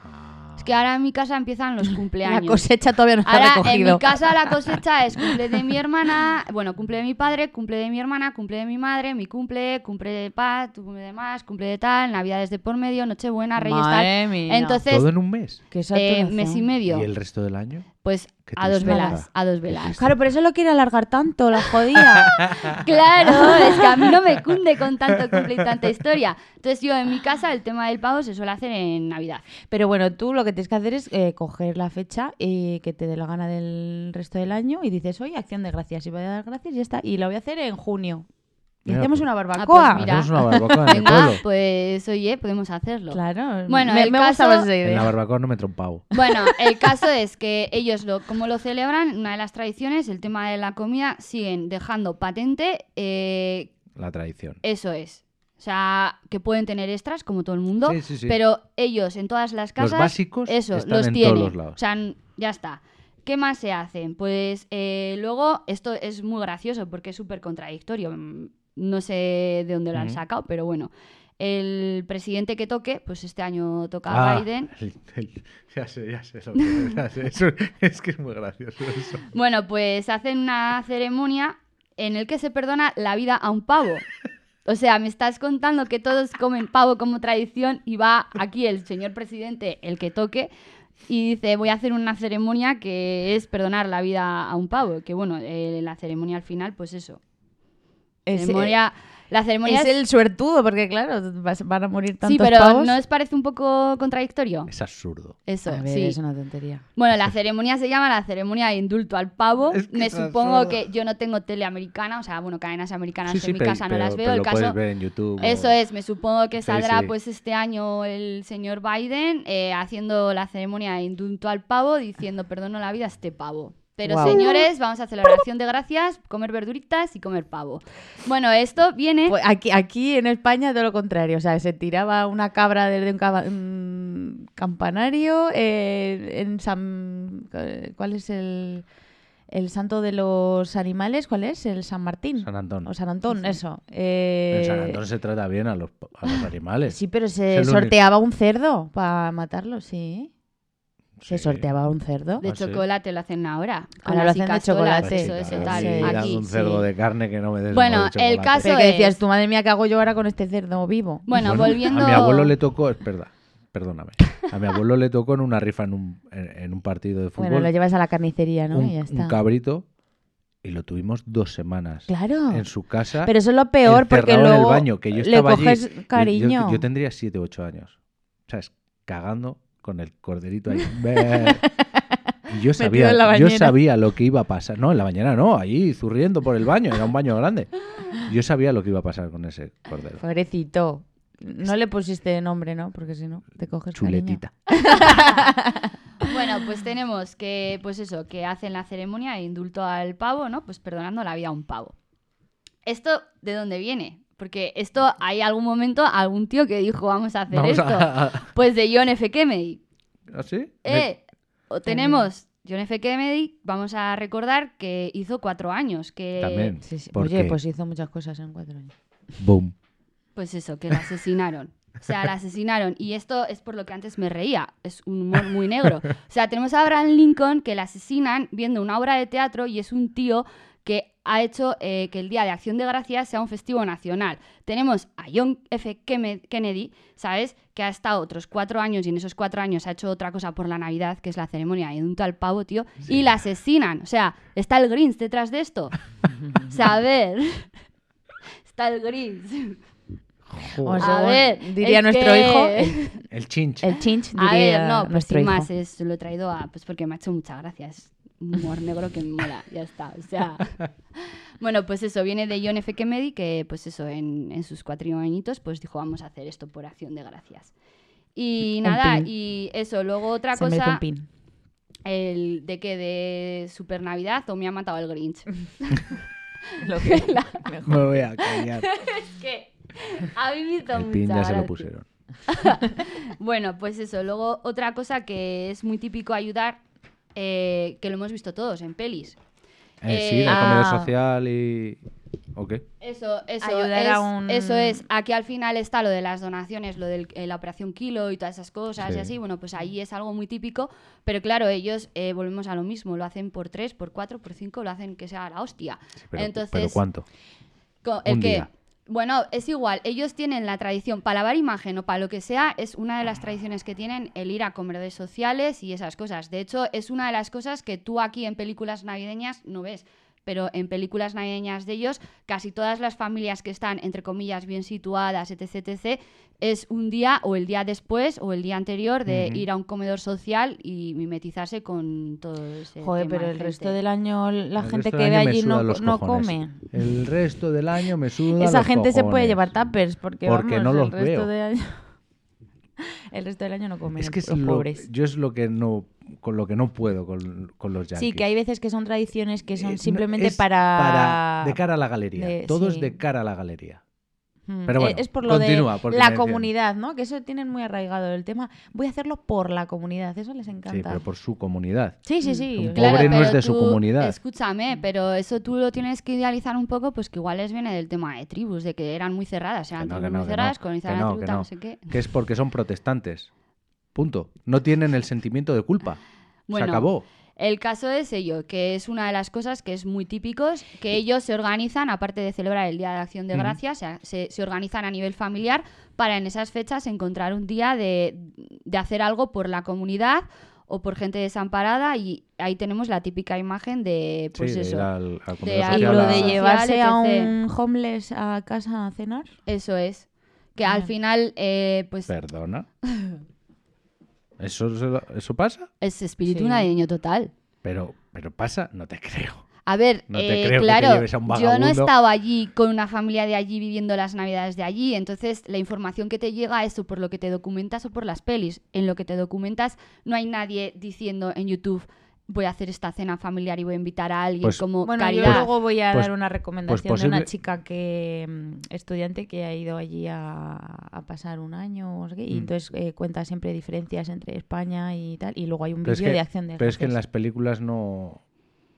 Ah. Es que ahora en mi casa empiezan los La cumpleaños. cosecha todavía no está Ahora, en recogido. mi casa la cosecha es cumple de mi hermana, bueno, cumple de mi padre, cumple de mi hermana, cumple de mi madre, mi cumple, cumple de paz, tu cumple de más, cumple de tal, navidades de por medio, nochebuena, reyes Madre tal. mía. Entonces, Todo en un mes. Qué eh, saturación. mes y medio, ¿Y el resto del año? Pues a dos velas, a dos velas. Claro, por eso lo quiere alargar tanto, la jodida. Claro, es que a mí no me cunde con tanto cumple y tanta historia. Entonces yo en mi casa el tema del pavo se suele hacer en Navidad. Pero bueno, tú lo que tienes que hacer es eh, coger la fecha y que te dé la gana del resto del año y dices, oye, acción de gracias. Y voy a dar gracias y ya está. Y la voy a hacer en junio. Y Mira, hacemos pues- una Ah, barbacoa. pues mira. Hacemos una barbacoa en el Venga, pueblo. pues oye, podemos hacerlo. Claro. Bueno, me, el me caso- gusta En la barbacoa no me pavo. Bueno, el caso es que ellos, lo, como lo celebran, una de las tradiciones, el tema de la comida, siguen dejando patente, eh, La tradición. eso es. O sea, que pueden tener extras, como todo el mundo, Sí, sí, sí. pero ellos en todas las casas... básicos eso, están los en tienen. todos los lados. O sea, ya está. ¿Qué más se hacen? Pues eh, luego, esto es muy gracioso porque es súper contradictorio. No sé de dónde lo han sacado, pero bueno. El presidente que toque, pues este año toca Ah, Biden. el- el- ya sé, ya sé lo que ya sé, eso- es que es muy gracioso eso. Bueno, pues hacen una ceremonia en el que se perdona la vida a un pavo. O sea, me estás contando que todos comen pavo como tradición y va aquí el señor presidente, el que toque, y dice, voy a hacer una ceremonia que es perdonar la vida a un pavo. Que bueno, eh, la ceremonia al final, pues eso. Es, Ceremonia, la ceremonia es es- el suertudo, porque claro, vas- van a morir tantos Sí, pero pavos. ¿no os parece un poco contradictorio? Es absurdo. Eso, A ver, sí. es una tontería. Bueno, la ceremonia se llama la ceremonia de indulto al pavo. Es que Me supongo absurdo. que yo no tengo tele americana, o sea, bueno, cadenas americanas Sí, en sí, mi casa no las veo. pero El lo caso, puedes ver en YouTube. eso o- es, me supongo que Sí, saldrá sí. pues este año el señor Biden eh, haciendo la ceremonia de indulto al pavo, diciendo perdono la vida a este pavo. Pero señores, vamos a hacer la oración de gracias, comer verduritas y comer pavo. Bueno, esto viene... Pues aquí, aquí en España todo lo contrario, o sea, se tiraba una cabra desde un, caba- un campanario eh, en San... ¿Cuál es el, el santo de los animales? ¿Cuál es? El San Martín. San Antón. O San Antón, Sí. eso. Eh, En San Antón se trata bien a los, a los animales. Sí, pero se sorteaba un cerdo para matarlo, sí. Se Sí. sorteaba un cerdo. De Ah, sí. chocolate lo hacen ahora. Ahora lo hacen de chocolate. Eso, eso, tal. Aquí, un cerdo sí. de carne que no me des Bueno, el caso Pero que decías, es- tu madre mía, ¿qué hago yo ahora con este cerdo vivo? Bueno, Bueno, volviendo... A mi abuelo le tocó, es verdad, perdóname. A mi abuelo le tocó en una rifa en un, en, en un partido de fútbol. Bueno, lo llevas a la carnicería, ¿no? un, y ya un está. cabrito y lo tuvimos dos semanas Claro. en su casa. Pero eso es lo peor porque encerrado luego en el baño, que yo le estaba allí. coges Yo- yo- cariño. Yo, tendría 7 u 8 años. ¿Sabes? Cagando con el corderito ahí. Y yo sabía, yo sabía lo que iba a pasar. No, en la bañera no, ahí zurriendo por el baño, era un baño grande. Yo sabía lo que iba a pasar con ese cordero. Pobrecito. No le pusiste nombre, ¿no? Porque si no, te coges. Chuletita. Bueno, pues tenemos que, pues eso, que hacen la ceremonia de indulto al pavo, ¿no? Pues perdonando la vida a un pavo. ¿Esto de dónde viene? Porque esto, hay algún momento, algún tío que dijo, vamos a hacer Vamos esto. a- Pues de John F. Kennedy. ¿Ah, sí? Eh, o tenemos John F. Kennedy, vamos a recordar que hizo cuatro años, que... También. Sí, sí. ¿Por Oye, qué? pues hizo muchas cosas en cuatro años. Boom. Pues eso, que la asesinaron. O sea, la asesinaron. Y esto es por lo que antes me reía. Es un humor muy negro. O sea, tenemos a Abraham Lincoln que la asesinan viendo una obra de teatro y es un tío que ha hecho eh, que el Día de Acción de Gracias sea un festivo nacional. Tenemos a John F. Kennedy, ¿sabes? Que ha estado otros cuatro años y en esos cuatro años ha hecho otra cosa por la Navidad, que es la ceremonia de un tal pavo, tío. Y la asesinan. O sea, está el Grinch detrás de esto. o sea, a ver. Está el Grinch. O Joder. A ver, diría es nuestro que- hijo, el, El chinch. el chinch diría A ver, no, pues nuestro sin hijo. más, es, lo he traído a, pues porque me ha hecho mucha gracia. Humor negro que me mola, ya está. O sea. Bueno, pues eso, viene de John F. Kennedy, que pues eso, en, en sus cuatro añitos, pues dijo, vamos a hacer esto por acción de gracias. Y nada, y eso, luego otra Se cosa, un pin. el de que de Super Navidad o me ha matado el Grinch. Lo que- Me voy a callar. es que a mí me hizo El pin ya se lo pusieron. Bueno, pues eso. Luego, otra cosa que es muy típico ayudar, eh, que lo hemos visto todos en pelis. Eh, sí, Eh, la comida ah. social y... ¿O qué? Eso, eso, Ayudar es, a un- eso es. Aquí al final está lo de las donaciones, lo de la operación Kilo y todas esas cosas Sí. y así. Bueno, pues ahí es algo muy típico. Pero claro, ellos eh, volvemos a lo mismo. Lo hacen por tres, por cuatro, por cinco, lo hacen que sea la hostia. Pero, Entonces, ¿pero cuánto? El Un que, día. Bueno, es igual, ellos tienen la tradición, para lavar imagen o para lo que sea, es una de las tradiciones que tienen el ir a comedores sociales y esas cosas. De hecho, es una de las cosas que tú aquí en películas navideñas no ves. Pero en películas navideñas de ellos, casi todas las familias que están, entre comillas, bien situadas, etc., etc., es un día o el día después o el día anterior de ir a un comedor social y mimetizarse con todo ese Joder, tema pero el gente. resto del año la El gente que ve allí no, no come. El resto del año me suda Esa los gente se puede llevar tuppers porque, Porque vamos, no los el resto veo. de año... El resto del año no comen Es que es los lo- pobres. yo es lo que no con lo que no puedo con, con los yankees. Sí, que hay veces que son tradiciones que son simplemente es para... de cara a la galería. de- Todo es de cara a la galería. Pero eh, bueno, es por lo continúa, de la comunidad, ¿no? Que eso tienen muy arraigado el tema. Voy a hacerlo por la comunidad, eso les Sí, encanta. pero por su comunidad. Sí, sí, sí. Un claro. pobre no es de su comunidad. Escúchame, pero eso tú lo tienes que idealizar un poco, pues que igual les viene del tema de tribus, de que eran muy cerradas, eran no, tribus que no, muy cerradas, colonizaban no, tribu, que tal, no. no sé qué. Que es porque son protestantes. Punto. No tienen el sentimiento de culpa. Bueno, Se acabó. El caso es ello, que es una de las cosas que es muy típicos, que ellos se organizan, aparte de celebrar el Día de Acción de. Gracias, se, se- se organizan a nivel familiar para en esas fechas encontrar un día de, de hacer algo por la comunidad o por gente desamparada y ahí tenemos la típica imagen de, pues sí, de eso, ir al, al de Y lo a- de llevarse a un homeless a casa a cenar. eso es. Que al final, eh, pues Perdona. ¿Eso, se lo- ¿Eso pasa? es espíritu Sí. navideño total. Pero, pero pasa, no te creo. A ver, No te eh, creo que te claro, lleves a un yo no estado allí con una familia de allí viviendo las navidades de allí, entonces la información que te llega es o por lo que te documentas o por las pelis. En lo que te documentas no hay nadie diciendo en YouTube voy a hacer esta cena familiar y voy a invitar a alguien Pues- como Bueno, yo caridad. luego voy a Pues- dar una recomendación pues de una chica que mm, estudiante que ha ido allí a, a pasar un año no y Mm. entonces eh, cuenta siempre diferencias entre España y tal, y luego hay un es vídeo que- de acción de Pero es que en las películas no,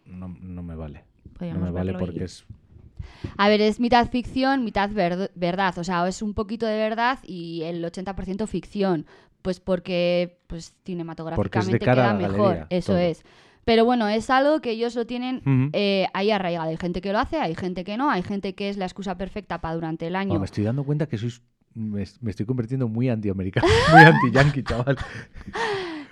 no, no me vale. No Podríamos me vale porque y- es... A ver, es mitad ficción, mitad verd- verdad. O sea, es un poquito de verdad y el 80% ficción. Pues porque pues cinematográficamente a queda mejor. galería, Eso todo. es. Pero bueno, es algo que ellos lo tienen eh, ahí arraigado. Hay gente que lo hace, hay gente que no, hay gente que es la excusa perfecta para durante el año. Bueno, me estoy dando cuenta que sois... Me, me estoy convirtiendo muy antiamericano, muy anti-yankee, chaval.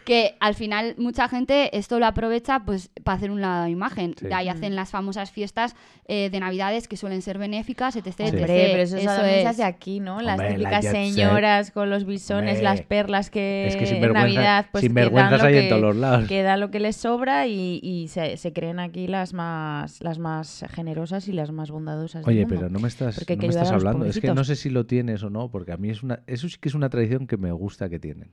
Que al final mucha gente esto lo aprovecha pues para hacer una imagen. Sí. De ahí Mm. hacen las famosas fiestas eh, de Navidades que suelen ser benéficas, etc. Hombre, pero eso, Eso también se es. hace aquí, ¿no? Las Hombre, típicas señoras con los bisones, Hombre, las perlas que es que en Navidad pues que sinvergüenzas dan lo hay en todos los lados. que da lo que les sobra y, y se, se creen aquí las más las más generosas y las más bondadosas del Oye, mundo. pero no me estás, no me estás hablando. Es que no sé si lo tienes o no, porque a mí es una... Eso sí que es una tradición que me gusta que tienen.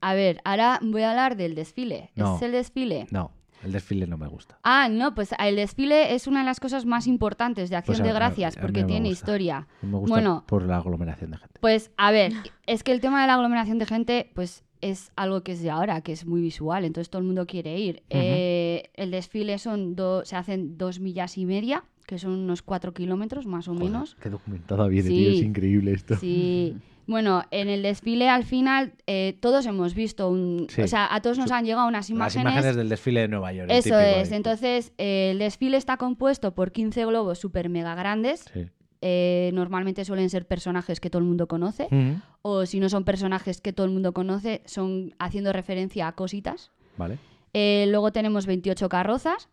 A ver, ahora voy a hablar del desfile. No. ¿Es el desfile? No, el desfile no me gusta. Ah, no, pues el desfile es una de las cosas más importantes de Acción Pues a- de Gracias a porque tiene gusta. historia. Me gusta Bueno. por la aglomeración de gente. Pues a ver, es que el tema de la aglomeración de gente, pues es algo que es de ahora, que es muy visual, entonces todo el mundo quiere ir. Eh, el desfile son do- se hacen dos millas y media, que son unos cuatro kilómetros más o Joder, menos. Qué documentado viene, Sí. tío. Es increíble esto. Sí. Bueno, en el desfile al final eh, todos hemos visto un... Sí. O sea, a todos nos han llegado unas Las imágenes... imágenes del desfile de Nueva York. Eso es. ahí. Entonces, eh, el desfile está compuesto por 15 globos super mega grandes. Sí. Eh, normalmente suelen ser personajes que todo el mundo conoce. O si no son personajes que todo el mundo conoce, son haciendo referencia a cositas. Vale. Eh, luego tenemos 28 carrozas.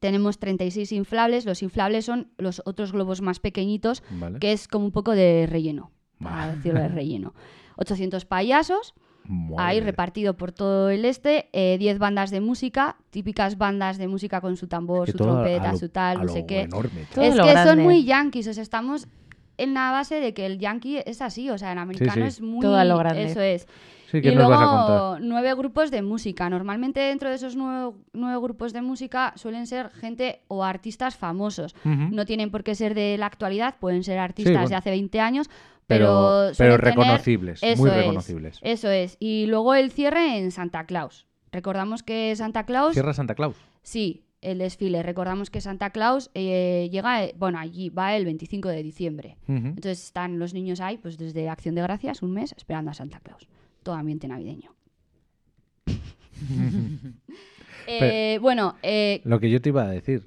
Tenemos 36 inflables. Los inflables son los otros globos más pequeñitos, Vale. que es como un poco de relleno. Para Vale. decirlo de relleno. 800 payasos. Madre Ahí repartido por todo el este, eh, 10 bandas de música, típicas bandas de música con su tambor, Que su a- trompeta, a lo- su tal, a no sé qué. enorme, Todo es lo que son muy yankees, o sea, estamos en la base de que el yankee es así, o sea, en americano sí. es muy... Todo a lo grande. Eso es. Sí, ¿qué y luego vas a contar? nueve grupos de música. Normalmente dentro de esos nueve, nueve grupos de música suelen ser gente o artistas famosos. No tienen por qué ser de la actualidad, pueden ser artistas bueno. de hace 20 años, Pero, pero, pero suelen tener- reconocibles, muy es, reconocibles. Eso es. Y luego el cierre en Santa Claus. Recordamos que Santa Claus... Cierra Santa Claus. Sí, el desfile. Recordamos que Santa Claus eh, llega, eh, bueno, allí va el 25 de diciembre. Entonces están los niños ahí, pues desde Acción de Gracias, un mes, esperando a Santa Claus. Todo ambiente navideño. Eh, bueno, eh, Lo que yo te iba a decir,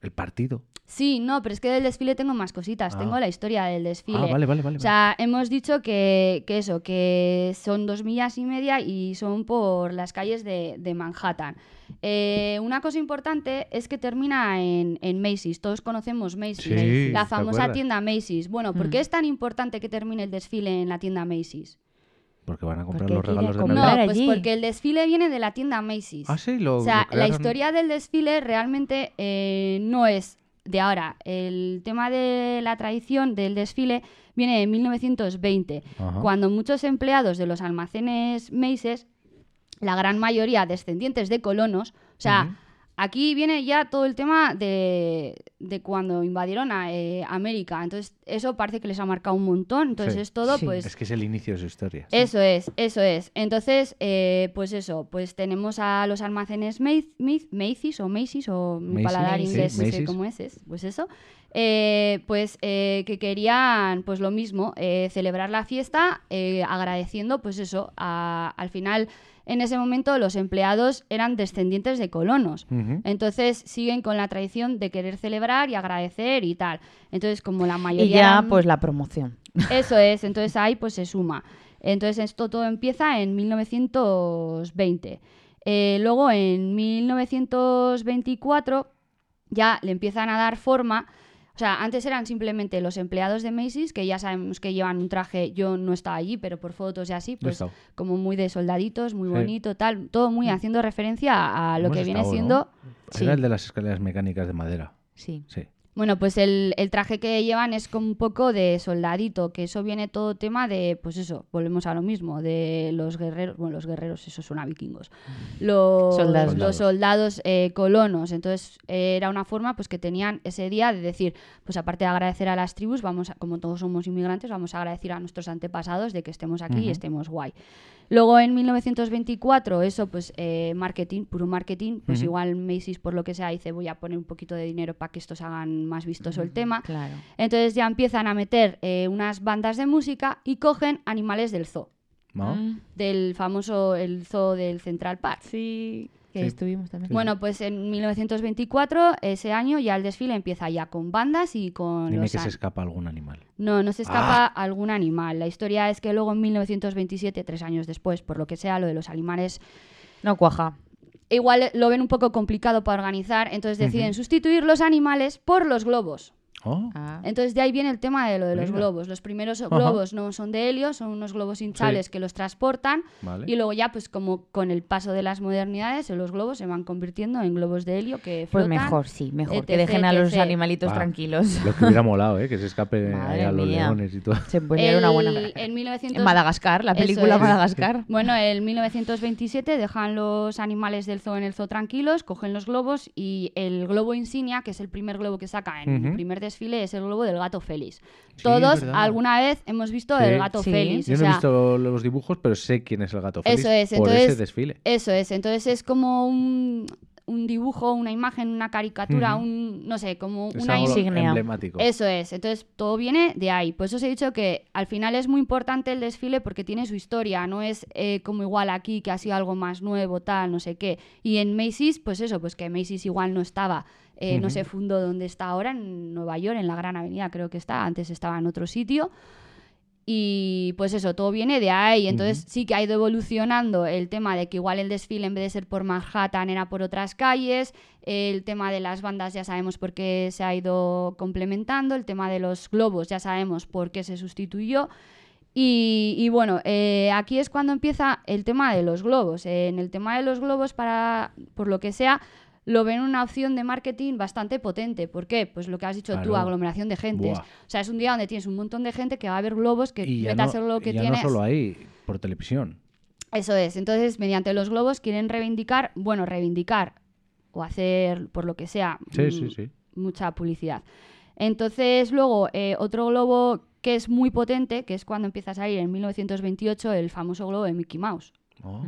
el partido. Sí, no, pero es que del desfile tengo más cositas. Ah. Tengo la historia del desfile. Ah, vale, vale, vale. O sea, hemos dicho que, que eso, que son dos millas y media y son por las calles de, de Manhattan. Eh, una cosa importante es que termina en, en Macy's. Todos conocemos Macy's, Sí, la ¿te famosa tienda Macy's. Bueno, ¿por qué Mm. es tan importante que termine el desfile en la tienda Macy's? Porque van a comprar Porque los regalos de comprar. No, Navidad. pues allí. porque el desfile viene de la tienda Macy's. Ah, sí, lo O sea, lo la historia del desfile realmente eh, no es de ahora. El tema de la tradición del desfile viene de 1920, Ajá. cuando muchos empleados de los almacenes Macy's, la gran mayoría descendientes de colonos, o sea. Aquí viene ya todo el tema de, de cuando invadieron a eh, América. Entonces, eso parece que les ha marcado un montón. Entonces, Sí. es todo, Sí. pues. Es que es el inicio de su historia. Eso es, eso es. Entonces, eh, pues eso, pues tenemos a los almacenes Ma- Ma- Macy's o Macy's o mi paladar sí, inglés no sé cómo es, es, pues eso. Eh, pues eh, que querían, pues lo mismo, eh, celebrar la fiesta eh, agradeciendo, pues eso, a- al final, en ese momento los empleados eran descendientes de colonos. Entonces siguen con la tradición de querer celebrar y agradecer y tal. Entonces, como la Y mayoría... ya, eran- pues la promoción. eso es, entonces ahí pues se suma. Entonces esto todo empieza en 1920. Eh, luego en 1924 ya le empiezan a dar forma. O sea, antes eran simplemente los empleados de Macy's, que ya sabemos que llevan un traje, yo no estaba allí, pero por fotos y así, pues como muy de soldaditos, muy Sí. bonito, tal, todo muy haciendo referencia a lo que viene estado, ¿no? siendo... Sí. Era el de las escaleras mecánicas de madera. Sí. Sí. Bueno, pues el, el traje que llevan es como un poco de soldadito, que eso viene todo tema de, pues eso, volvemos a lo mismo, de los guerreros, bueno, los guerreros, eso suena a vikingos, los Soldados. los soldados eh, colonos. Entonces eh, era una forma pues que tenían ese día de decir, pues aparte de agradecer a las tribus, vamos a- como todos somos inmigrantes, vamos a agradecer a nuestros antepasados de que estemos aquí y estemos guay. Luego en 1924, eso pues eh, marketing, puro marketing, pues igual Macy's por lo que sea dice voy a poner un poquito de dinero para que estos hagan más vistoso el tema. Claro. Entonces ya empiezan a meter eh, unas bandas de música y cogen animales del zoo, ¿No? Mm, del famoso el zoo del Central Park. sí, que Sí. estuvimos también. Bueno, pues en 1924, ese año, ya el desfile empieza ya con bandas y con Dime los que se escapa algún animal. No, no se escapa Ah. algún animal. La historia es que luego en 1927, tres años después, por lo que sea, lo de los animales No cuaja. igual lo ven un poco complicado para organizar, entonces deciden sustituir los animales por los globos. Oh, Ah. Entonces de ahí viene el tema de lo de los globos. Los primeros Ajá. globos no son de helio, son unos globos hinchables que los transportan vale. y luego ya pues como con el paso de las modernidades los globos se van convirtiendo en globos de helio que Pues flotan. mejor, sí, mejor. etc, que dejen a los etc. animalitos Va. tranquilos. Lo que hubiera molado, ¿eh? Que se escape Madre a los mía. leones y todo. Se puede una buena El- en En 1900 Madagascar, la película es. Madagascar. Bueno, en 1927 dejan los animales del zoo en el zoo tranquilos, cogen los globos y el globo insignia, que es el primer globo que saca en el Ujú. primer desfile, es el globo del gato Félix. Sí, Todos alguna vez hemos visto Sí. el gato Sí. Félix. Yo o no he visto los dibujos, pero sé quién es el gato feliz Eso es, por entonces- ese desfile. Eso es, entonces es como un, un dibujo, una imagen, una caricatura, un, no sé, como Es una insignia. emblemático. Eso es, entonces todo viene de ahí. Pues os he dicho que al final es muy importante el desfile porque tiene su historia, no es eh, como igual aquí que ha sido algo más nuevo, tal, no sé qué. Y en Macy's, pues eso, pues que Macy's igual no estaba, eh, no se fundó donde está ahora, en Nueva York, en la Gran Avenida creo que está, antes estaba en otro sitio. Y pues eso, todo viene de ahí. Entonces sí que ha ido evolucionando el tema de que igual el desfile en vez de ser por Manhattan era por otras calles. El tema de las bandas ya sabemos por qué se ha ido complementando. El tema de los globos ya sabemos por qué se sustituyó. Y, y bueno, eh, aquí es cuando empieza el tema de los globos. Eh, en el tema de los globos, para, por lo que sea, lo ven una opción de marketing bastante potente. ¿Por qué? Pues lo que has dicho tú, aglomeración de gentes. Buah. O sea, es un día donde tienes un montón de gente que va a ver globos, que y metas no, el globo que y ya tienes. no solo ahí, por televisión. Eso es. Entonces, mediante los globos quieren reivindicar, bueno, reivindicar o hacer, por lo que sea, Sí, mm, sí, sí. mucha publicidad. Entonces, luego, eh, otro globo que es muy potente, que es cuando empieza a salir en 1928 el famoso globo de Mickey Mouse. Oh.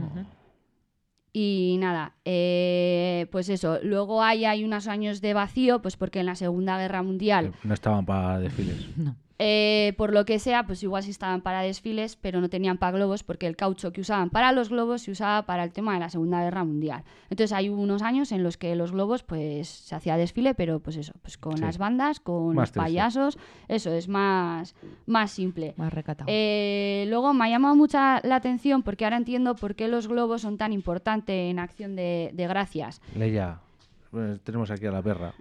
Y nada, eh, pues eso. Luego hay, hay unos años de vacío, pues porque en la Segunda Guerra Mundial No estaban para desfiles. No. Eh, por lo que sea, pues igual sí estaban para desfiles, pero no tenían para globos porque el caucho que usaban para los globos se usaba para el tema de la Segunda Guerra Mundial. Entonces hay unos años en los que los globos pues se hacía desfile, pero pues eso, pues con Sí. las bandas, con Más los triste. payasos, eso es más, más simple. Más recatado. Eh, luego me ha llamado mucha la atención porque ahora entiendo por qué los globos son tan importantes en acción de, de gracias. Leia, pues, tenemos aquí a la perra.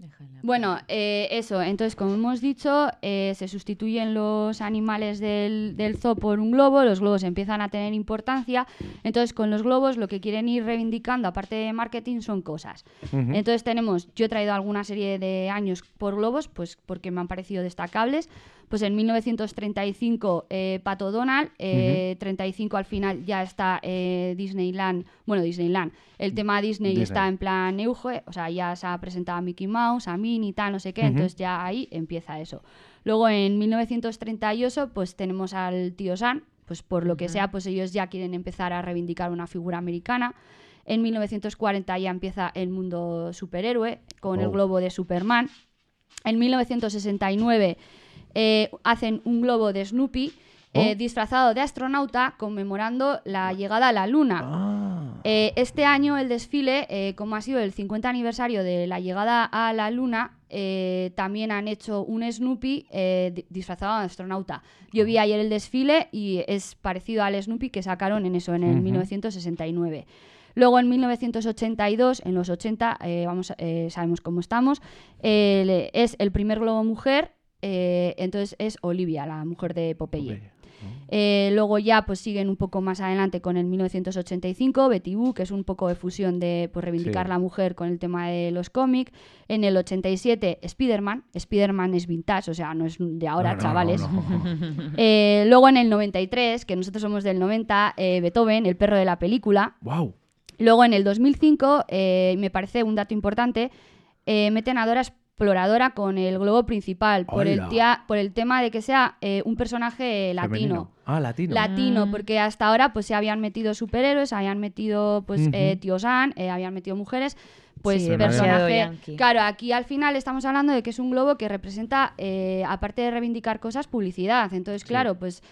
Déjala. Bueno, eh, eso, entonces como hemos dicho, eh, se sustituyen los animales del, del zoo por un globo, los globos empiezan a tener importancia, entonces con los globos lo que quieren ir reivindicando, aparte de marketing, son cosas. Entonces tenemos, yo he traído alguna serie de años por globos, pues porque me han parecido destacables. Pues en 1935 eh, Pato Donald, eh, 35 al final ya está eh, Disneyland, bueno, Disneyland, el tema Disney, Disney. está en plan euge, o sea, ya se ha presentado a Mickey Mouse, a Minnie tal, no sé qué, entonces ya ahí empieza eso. Luego en 1938 pues tenemos al tío Sam, pues por lo que sea, pues ellos ya quieren empezar a reivindicar una figura americana. En 1940 ya empieza el mundo superhéroe con el Oh. globo de Superman. En 1969 eh, hacen un globo de Snoopy eh, Oh. disfrazado de astronauta conmemorando la llegada a la Luna. Ah. Eh, este año el desfile, como ha sido el 50 aniversario de la llegada a la Luna, también han hecho un Snoopy di- disfrazado de astronauta. Yo vi ayer el desfile y es parecido al Snoopy que sacaron en eso, en el Ujú. 1969. Luego en 1982, en los 80, eh, vamos, eh, sabemos cómo estamos, eh, es el primer globo mujer, eh, entonces es Olivia, la mujer de Popeye. Popeye. Eh, luego ya pues siguen un poco más adelante con el 1985, Betty Boo, que es un poco de fusión de pues, reivindicar Sí. la mujer con el tema de los cómics. En el 87, Spider-Man. Spider-Man es vintage, o sea, no es de ahora, No, no, chavales. no. Eh, luego en el 93, que nosotros somos del 90, eh, Beethoven, el perro de la película. Wow. Luego en el 2005, eh, me parece un dato importante, meten a Dora Exploradora con el globo principal por el, tía- por el tema de que sea eh, un personaje latino Femenino. Ah, latino. latino, Mm. porque hasta ahora pues se habían metido superhéroes, habían metido pues Ujú. eh, tío Sam, eh, habían metido mujeres, pues Sí, personaje. Claro, aquí al final estamos hablando de que es un globo que representa, eh, aparte de reivindicar cosas, publicidad. Entonces, claro, pues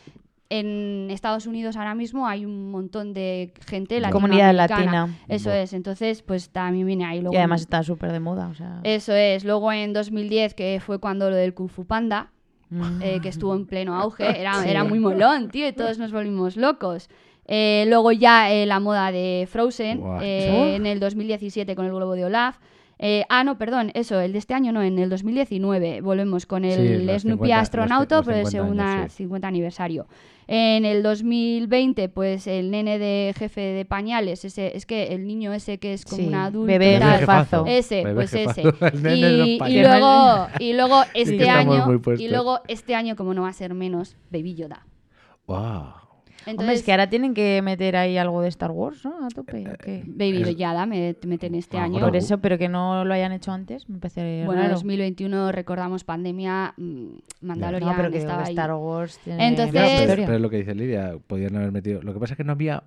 en Estados Unidos ahora mismo hay un montón de gente Comunidad latinoamericana. latina. Eso es, entonces pues también viene ahí. Luego, Y además está súper de moda, o sea... Eso es, luego en 2010, que fue cuando lo del Kung Fu Panda, mm. eh, que estuvo en pleno auge. Era, Sí. era muy molón, tío, y todos nos volvimos locos. Eh, luego ya eh, la moda de Frozen, eh, en el 2017 con el globo de Olaf. Eh, ah, no, perdón, eso, el de este año no, en el 2019 volvemos con el Sí, Snoopy 50 astronauta, los pero el 50 segundo años, sí. 50 aniversario. En el 2020, pues el nene de jefe de pañales, ese, es que el niño ese que es como Sí, un adulto. bebé y tal, jefazo. ese, Bebé pues jefazo. ese. Y, y luego, y luego este año, y luego este año, como no va a ser menos, Baby Yoda. Wow. Entonces, Hombre, es que ahora tienen que meter ahí algo de Star Wars, ¿no? A tope. ¿o qué? Baby es- Yoda me te meten este Ah, año. Por eso, pero que no lo hayan hecho antes, me parece Bueno, raro. 2021 recordamos pandemia, mm, Mandalorian no, pero que estaba. Star Wars tiene Entonces- pero, pero es lo que dice Lidia, podían haber metido. Lo que pasa es que no había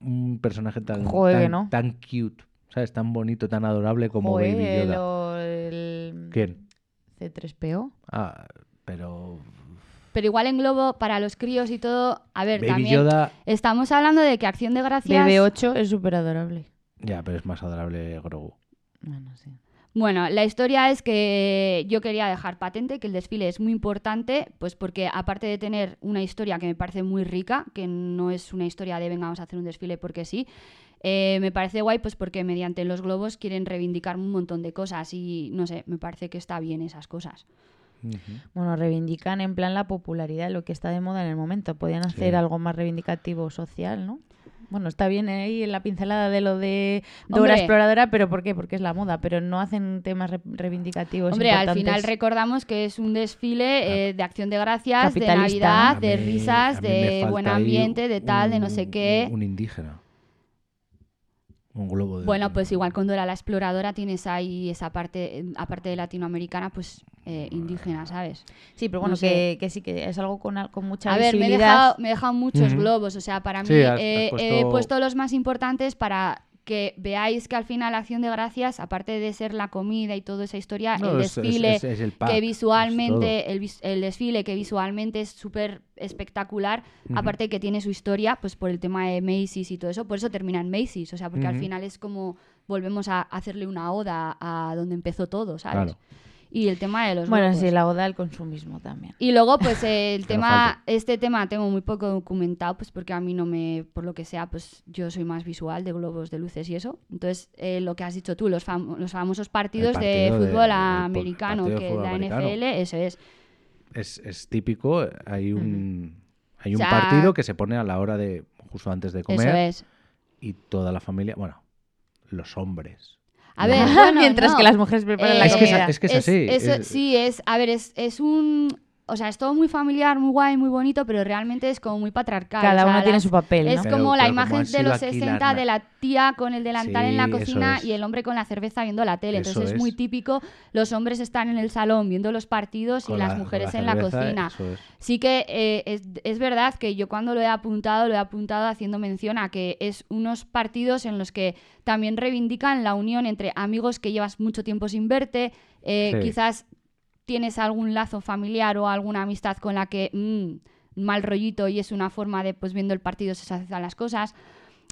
un personaje tan, Joder, tan, no. tan cute, ¿sabes? Tan bonito, tan adorable como Joder, Baby Yoda. lo- el ¿Quién? C3PO. Ah, pero. Pero igual en globo, para los críos y todo, a ver, Baby también Yoda. estamos hablando de que Acción de Gracias... BB8 es súper adorable. Ya, pero es más adorable Grogu. Bueno, sí. Bueno, la historia es que yo quería dejar patente que el desfile es muy importante, pues porque aparte de tener una historia que me parece muy rica, que no es una historia de venga, vamos a hacer un desfile porque sí, eh, me parece guay pues porque mediante los globos quieren reivindicar un montón de cosas y no sé, me parece que está bien esas cosas. Bueno, reivindican en plan la popularidad, lo que está de moda en el momento. Podían hacer Sí. algo más reivindicativo social, ¿no? Bueno, está bien ahí en la pincelada de lo de Dora Hombre. Exploradora, pero ¿por qué? Porque es la moda, pero no hacen temas re- reivindicativos Hombre, al final recordamos que es un desfile eh, de acción de gracias, de. Navidad, de risas, de buen ambiente, de tal, de no sé qué. Un indígena. Un globo de. Bueno, pues igual con Dora la exploradora tienes ahí esa parte, eh, aparte de latinoamericana, pues eh, indígena, ¿sabes? Sí, pero bueno, no sé. que, que sí, que es algo con, con mucha A ver, me he, dejado, me he dejado muchos globos, o sea, para mí Sí, has- has eh, he puesto- puesto los más importantes para que veáis que al final Acción de Gracias, aparte de ser la comida y toda esa historia, No, el es- es- desfile, es- es el pack, que visualmente, el, el desfile que visualmente es súper espectacular, Ujú. aparte que tiene su historia, pues por el tema de Macy's y todo eso, por eso termina en Macy's, o sea, porque al final es como volvemos a hacerle una oda a donde empezó todo, ¿sabes? Claro. Y el tema de los Bueno, globos. sí, la oda al consumismo también. Y luego, pues el tema, este tema tengo muy poco documentado, pues porque a mí no me, por lo que sea, pues yo soy más visual de globos, de luces y eso. Entonces, eh, lo que has dicho tú, los, fam- los famosos partidos partido de de- fútbol po- americano, de que fútbol la americano. NFL, eso es. Es, es típico. Hay un. Hay un O sea- partido que se pone a la hora de. justo antes de comer. Eso es. Y toda la familia. Bueno, los hombres. A ver, bueno, Mientras no. que las mujeres preparan Eh, la Es que es- comida. es que es así, sí, es, a ver, es, es un... o sea, es todo muy familiar, muy guay, muy bonito, pero realmente es como muy patriarcal. Cada o sea, uno tiene las- su papel, Es como la imagen de los aquí las 60 na- de la tía con el delantal en la cocina es. y el hombre con la cerveza viendo la tele. Eso Entonces es, muy típico, los hombres están en el salón viendo los partidos Con y la- las mujeres la en la cocina. es. Sí que eh, es, es verdad que yo cuando lo he apuntado, lo he apuntado haciendo mención a que es unos partidos en los que también reivindican la unión entre amigos que llevas mucho tiempo sin verte, eh, Sí. quizás tienes algún lazo familiar o alguna amistad con la que mm, mal rollito y es una forma de, pues viendo el partido se hacen las cosas.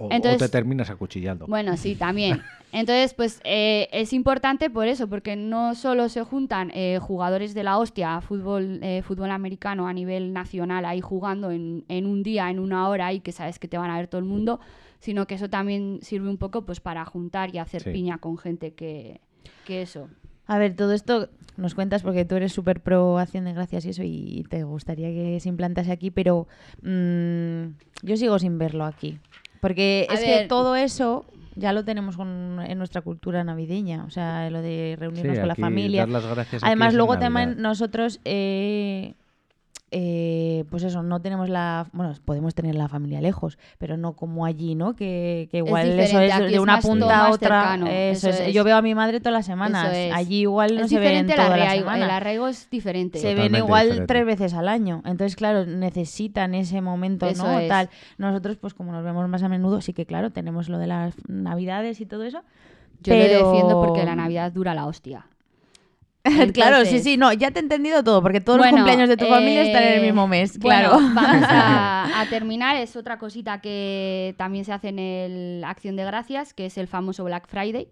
O, te terminas acuchillando. Bueno, sí, también. Entonces, pues eh, es importante por eso, porque no solo se juntan eh, jugadores de la hostia, fútbol, eh, fútbol americano a nivel nacional ahí jugando en, en un día, en una hora y que sabes que te van a ver todo el mundo, sino que eso también sirve un poco pues para juntar y hacer Sí. piña con gente que, que eso. A ver, todo esto nos cuentas porque tú eres súper pro acción de gracias y eso y te gustaría que se implantase aquí, pero mm, yo sigo sin verlo aquí. Porque A es que todo eso ya lo tenemos con- en nuestra cultura navideña, o sea, lo de reunirnos Sí, con la familia. dar las gracias aquí Además, luego también nosotros, eh, eh, pues eso, no tenemos la... Bueno, podemos tener la familia lejos, pero no como allí, ¿no? Que, que igual eso es de es una más punta a otra. cercano, Eso eso es. es. Yo veo a mi madre todas las semanas. Eso es. Allí igual no es se ven todas las arraigo, el semanas. arraigo es diferente. Se ven igual diferente. tres veces al año. Entonces, claro, necesitan ese momento, Eso ¿no? es. Tal. Nosotros, pues como nos vemos más a menudo, sí que claro, tenemos lo de las navidades y todo eso. Yo pero- lo defiendo porque la Navidad dura la hostia. claro, sí, sí, no, ya te he entendido todo, porque todos Bueno, los cumpleaños de tu familia están en el eh, mismo mes, bueno, claro. vamos a, a terminar. Es otra cosita que también se hace en el Acción de Gracias, que es el famoso Black Friday,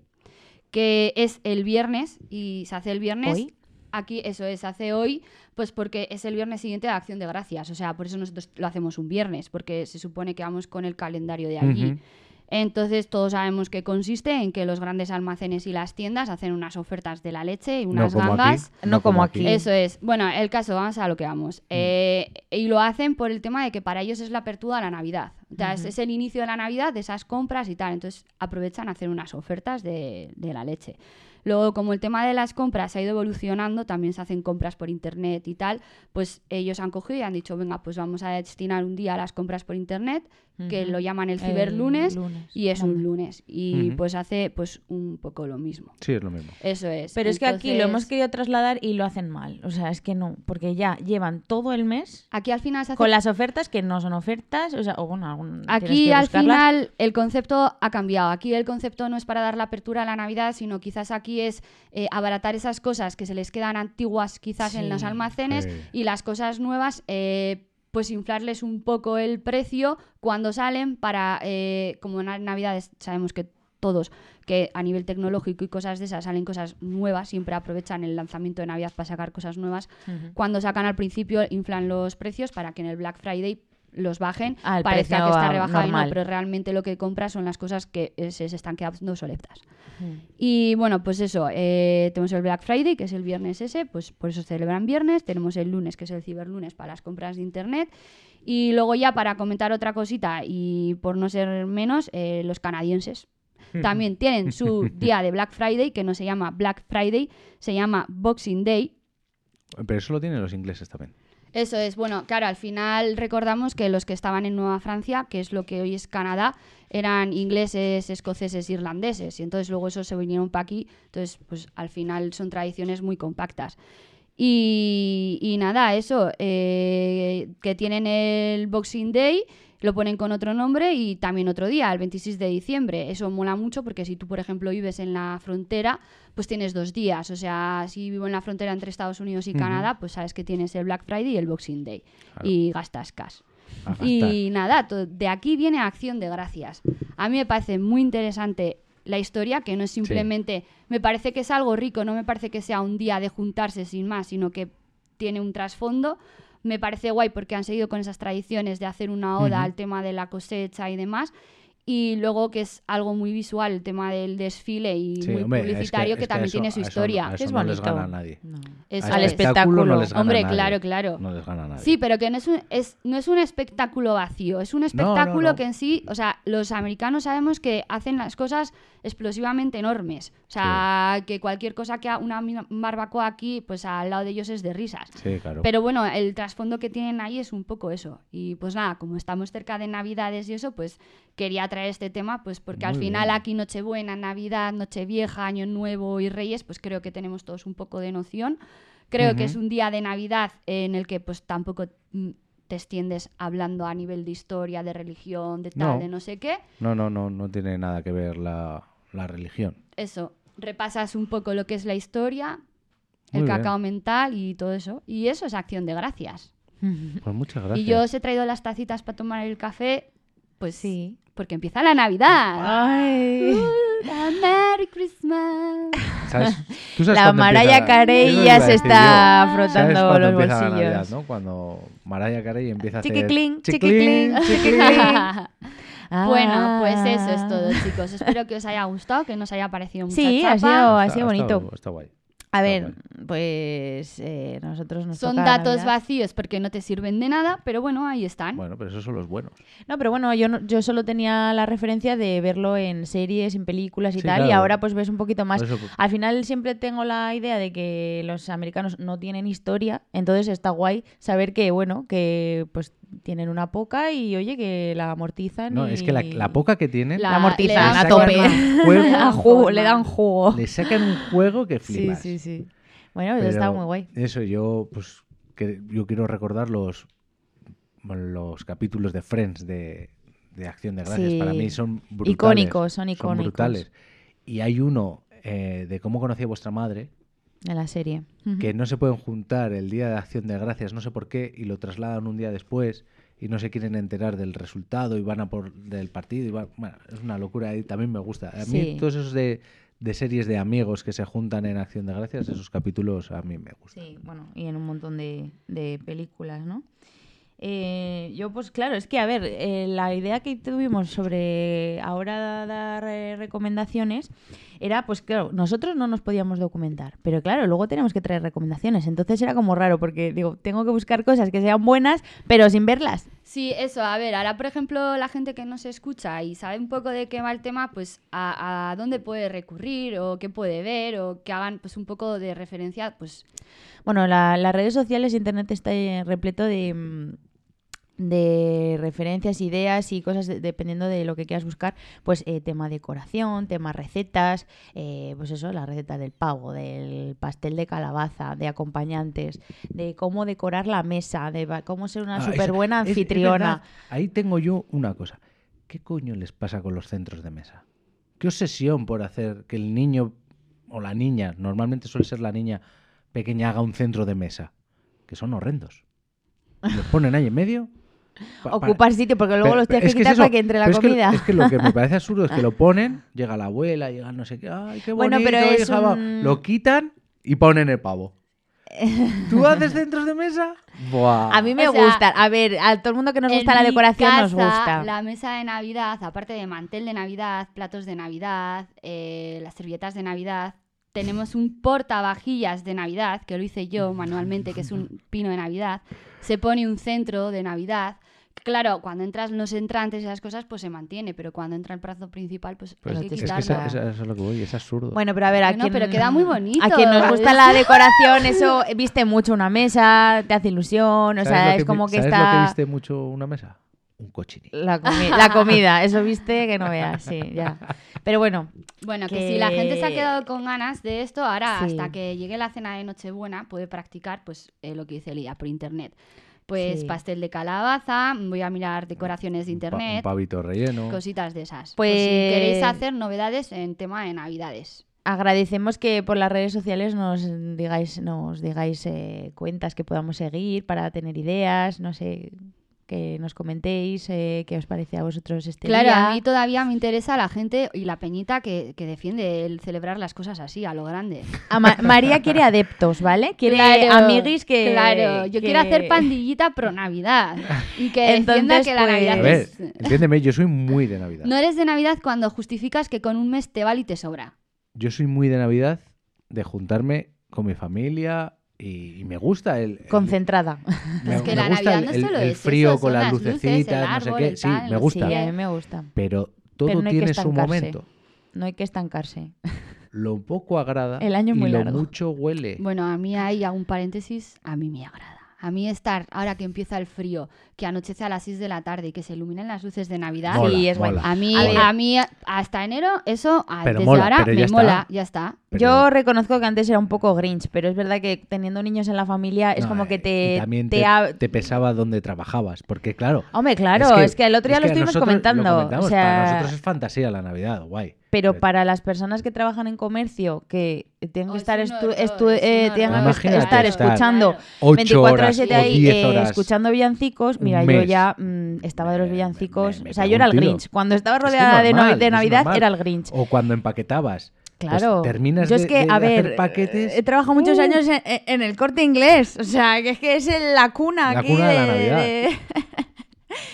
que es el viernes y se hace el viernes. ¿Hoy? Aquí, eso es, se hace hoy, pues porque es el viernes siguiente de Acción de Gracias. O sea, por eso nosotros lo hacemos un viernes, porque se supone que vamos con el calendario de allí. Entonces todos sabemos que consiste en que los grandes almacenes y las tiendas hacen unas ofertas de la leche y unas aquí. gangas. No como aquí. Eso es. Bueno, el caso, vamos a lo que vamos. Eh, y lo hacen por el tema de que para ellos es la apertura a la Navidad. O sea, es- es el inicio de la Navidad, de esas compras y tal. Entonces aprovechan a hacer unas ofertas de, de la leche. Luego, como el tema de las compras ha ido evolucionando, también se hacen compras por internet y tal, pues ellos han cogido y han dicho, venga, pues vamos a destinar un día a las compras por internet, que lo llaman el El ciberlunes, lunes. y es un lunes. Y pues hace pues un poco lo mismo. Sí, es lo mismo. Eso es. Pero es que aquí lo hemos querido trasladar y lo hacen mal. O sea, es que no, porque ya llevan todo el mes Aquí al final se hace con las ofertas que no son ofertas, o sea, o bueno, algún, Aquí que al final el concepto ha cambiado. Aquí el concepto no es para dar la apertura a la Navidad, sino quizás aquí es eh, abaratar esas cosas que se les quedan antiguas quizás en los almacenes sí. y las cosas nuevas eh, pues inflarles un poco el precio cuando salen para, eh, como en Navidades sabemos que todos que a nivel tecnológico y cosas de esas salen cosas nuevas, siempre aprovechan el lanzamiento de Navidad para sacar cosas nuevas. Cuando sacan al principio inflan los precios para que en el Black Friday los bajen, Ah, parezca precio que está rebajado y no, normal. pero realmente lo que compras son las cosas que eh, se, se están quedando obsoletas. Mm. Y bueno, pues eso, eh, tenemos el Black Friday, que es el viernes ese, pues por eso se celebran viernes, tenemos el lunes, que es el ciberlunes para las compras de internet, y luego ya para comentar otra cosita, y por no ser menos, eh, los canadienses. También tienen su día de Black Friday, que no se llama Black Friday, se llama Boxing Day, Pero eso lo tienen los ingleses también. Eso es, bueno, claro, al final recordamos que los que estaban en Nueva Francia, que es lo que hoy es Canadá, eran ingleses, escoceses, irlandeses, y entonces luego esos se vinieron para aquí, entonces pues al final son tradiciones muy compactas. Y, y nada, eso, eh, que tienen el Boxing Day, lo ponen con otro nombre y también otro día, el 26 de diciembre. Eso mola mucho porque si tú, por ejemplo, vives en la frontera, pues tienes dos días. O sea, si vivo en la frontera entre Estados Unidos y. Canadá, pues sabes que tienes el Black Friday y el Boxing Day. Claro. Y gastas cash. Y nada, de aquí viene Acción de Gracias. A mí me parece muy interesante la historia, que no es simplemente, me parece que es algo rico, no me parece que sea un día de juntarse sin más, sino que tiene un trasfondo. Me parece guay porque han seguido con esas tradiciones de hacer una oda al tema de la cosecha y demás. Y luego que es algo muy visual, el tema del desfile y Sí, muy hombre, es que- publicitario, que, es también eso- tiene su eso- historia. eso es no les bonito. gana a nadie. No. A Al es. espectáculo. no les gana Hombre, nadie. claro, claro. No les gana a nadie. Sí, pero que no es, un, es, no es un espectáculo vacío, es un no, espectáculo no. que en sí, o sea, los americanos sabemos que hacen las cosas explosivamente enormes. O sea, que cualquier cosa que una barbacoa aquí, pues al lado de ellos es de risas. Sí, claro. Pero bueno, el trasfondo que tienen ahí es un poco eso. Y pues nada, como estamos cerca de Navidades y eso, pues quería traer este tema, pues porque al final bien. aquí Nochebuena, Navidad, Nochevieja, Año Nuevo y Reyes, pues creo que tenemos todos un poco de noción. Creo que es un día de Navidad en el que pues tampoco mm, te extiendes hablando a nivel de historia, de religión, de tal, No. de no sé qué. No, no, no, no tiene nada que ver la, la religión. Eso, repasas un poco lo que es la historia, el bien. cacao mental y todo eso. Y eso es acción de gracias. Pues muchas gracias. Y yo os he traído las tacitas para tomar el café, pues Sí. porque empieza la Navidad. Ay. A Merry Christmas. ¿Sabes? ¿Tú sabes La empieza- Carey ya se está yo. frotando ¿Sabes cuándo los empieza la bolsillos? Navidad, ¿no? Cuando Mariah Carey empieza a hacer... Chiquiclin, chiquiclin, chiquiclin, Bueno, pues eso es Ah. todo, chicos. Espero que os haya gustado, que nos haya parecido mucha Sí, ha chapa. sido, ha sido bonito. Está guay. A ver, pues eh, nosotros nos Son toca datos Navidad. vacíos porque no te sirven de nada, pero bueno, ahí están. Bueno, pero esos son los buenos. No, pero bueno, yo, no- yo solo tenía la referencia de verlo en series, en películas y Sí, tal, y ahora pues ves un poquito más. Por eso- Al final siempre tengo la idea de que los americanos no tienen historia, entonces está guay saber que, bueno, que pues tienen una poca y oye, que la amortizan. No, y... es que la, la poca que tienen, La- La amortizan le dan a tope. juego- A jugo, le dan jugo. le sacan un juego que Sí, flipas. sí, sí. Bueno, eso Pero está muy guay. Eso, yo, pues, que, yo quiero recordar los, los capítulos de Friends de, de Acción de Gracias. Sí. Para mí son brutales. Icónicos, son icónicos. brutales. Y hay uno eh, de cómo conocí a vuestra madre, En la serie. Que no se pueden juntar el día de Acción de Gracias, no sé por qué, y lo trasladan un día después y no se quieren enterar del resultado y van a por del partido y van- bueno, es una locura y también me gusta. A mí Sí. todos esos de, de series de amigos que se juntan en Acción de Gracias, esos capítulos a mí me gustan. Sí, bueno, y en un montón de, de películas, ¿no? Eh, yo, pues claro, es que, a ver, eh, la idea que tuvimos sobre ahora dar eh, recomendaciones era, pues claro, nosotros no nos podíamos documentar, pero claro, luego tenemos que traer recomendaciones, entonces era como raro, porque digo, tengo que buscar cosas que sean buenas, pero sin verlas. Sí, eso, a ver, ahora por ejemplo la gente que no se escucha y sabe un poco de qué va el tema, pues a, a dónde puede recurrir o qué puede ver o que hagan pues un poco de referencia, pues Bueno, la- las redes sociales, internet está eh, repleto de, mm, de referencias, ideas y cosas de- dependiendo de lo que quieras buscar. Pues eh, tema decoración, tema recetas, eh, pues eso, la receta del pavo, del pastel de calabaza, de acompañantes, de cómo decorar la mesa, de cómo ser una Ah, súper buena es- anfitriona. Ahí tengo yo una cosa. ¿Qué coño les pasa con los centros de mesa? ¿Qué obsesión por hacer que el niño o la niña, normalmente suele ser la niña pequeña, haga un centro de mesa? Que son horrendos. Los ponen ahí en medio. Pa- Ocupar sitio, porque luego Pero- los tienes es que es quitar eso, para que entre la pero es que- comida. Es que, lo que me parece absurdo es que lo ponen, llega la abuela, llega no sé qué, ay, qué bonito, Bueno, pero es hija, va". un- lo quitan y ponen el pavo. ¿Tú haces centros de mesa? Buah. A mí me O sea, gusta. A ver, a todo el mundo que nos gusta la decoración nos gusta. La mesa de Navidad, aparte de mantel de Navidad, platos de Navidad, eh, las servilletas de Navidad, tenemos un portavajillas de Navidad, que lo hice yo manualmente, que es un pino de Navidad. Se pone un centro de Navidad. Claro, cuando entras los entrantes y esas cosas, pues se mantiene, pero cuando entra el plato principal, pues, Pues hay que es que quitarlo. esa- esa- eso es lo que voy, es absurdo. Bueno, pero a ver, a Bueno, quien, pero queda muy bonito. A quien nos gusta la decoración, eso viste mucho una mesa, te hace ilusión, o ¿Sabes sea, es que como que ¿sabes lo que está viste mucho una mesa? Un cochinillo. la, comi- la comida, eso viste que no veas, sí, ya. Pero bueno, Bueno, que, que- si la gente se ha quedado con ganas de esto, ahora Sí. hasta que llegue la cena de Nochebuena puede practicar pues eh, lo que dice Lía por internet. Pues Sí. pastel de calabaza, voy a mirar decoraciones de internet, Un pavito relleno. cositas de esas. Pues- si queréis hacer novedades en tema de Navidades. agradecemos que por las redes sociales nos digáis, nos digáis eh, cuentas que podamos seguir para tener ideas, no sé, que nos comentéis eh, qué os parece a vosotros este Claro, día. a mí todavía me interesa la gente y la peñita que, que defiende el celebrar las cosas así, a lo grande. A Ma- María quiere adeptos, ¿vale? Quiere Claro, amiguis que... Claro, yo que- quiero hacer pandillita pro Navidad. Y que defienda Entonces, que la pues- Navidad A ver, es... entiéndeme, yo soy muy de Navidad. No eres de Navidad cuando justificas que con un mes te vale y te sobra. Yo soy muy de Navidad de juntarme con mi familia y, y me gusta el... el- Concentrada. me, Es que me la gusta Navidad el, no el- solo el es frío eso, con las luces, lucecitas, el no sé qué. el Sí, me gusta. Sí, a mí me gusta. Pero todo Pero no hay tiene su momento. No hay que estancarse. Lo poco agrada El año es y muy lo largo. mucho huele. Bueno, a mí ahí hago un paréntesis, a mí me agrada. A mí estar, ahora que empieza el frío, que anochece a las 6 de la tarde y que se iluminen las luces de Navidad, Mola, Sí, es guay. mola. a mí, A mí hasta enero, eso, a- Pero desde mola, ahora pero me ya está. mola, ya está. Pero- Yo reconozco que antes era un poco grinch, pero es verdad que teniendo niños en la familia es No, como que te... también te te, ha- te pesaba donde trabajabas. Porque, claro. Hombre, claro, es que, el otro día es lo estuvimos comentando. lo o sea, Para nosotros es fantasía la Navidad, guay. Pero Pero- para las personas que trabajan en comercio, que tienen que estar, estu- estu- es eh, que estar estar escuchando Claro. 8 24 horas 7 o ahí 10 eh, escuchando villancicos. Mira, yo ya mm, estaba de los villancicos. me- me o sea, yo era el tiro. Grinch. Cuando estaba Es que rodeada de, no- Navidad, era el Grinch. O cuando empaquetabas. pues Claro. terminas yo de, es que, de- a de hacer ver, paquetes. he trabajado muchos Uh. años en, en el corte inglés. O sea, que es que es la cuna La aquí cuna de la de- Navidad.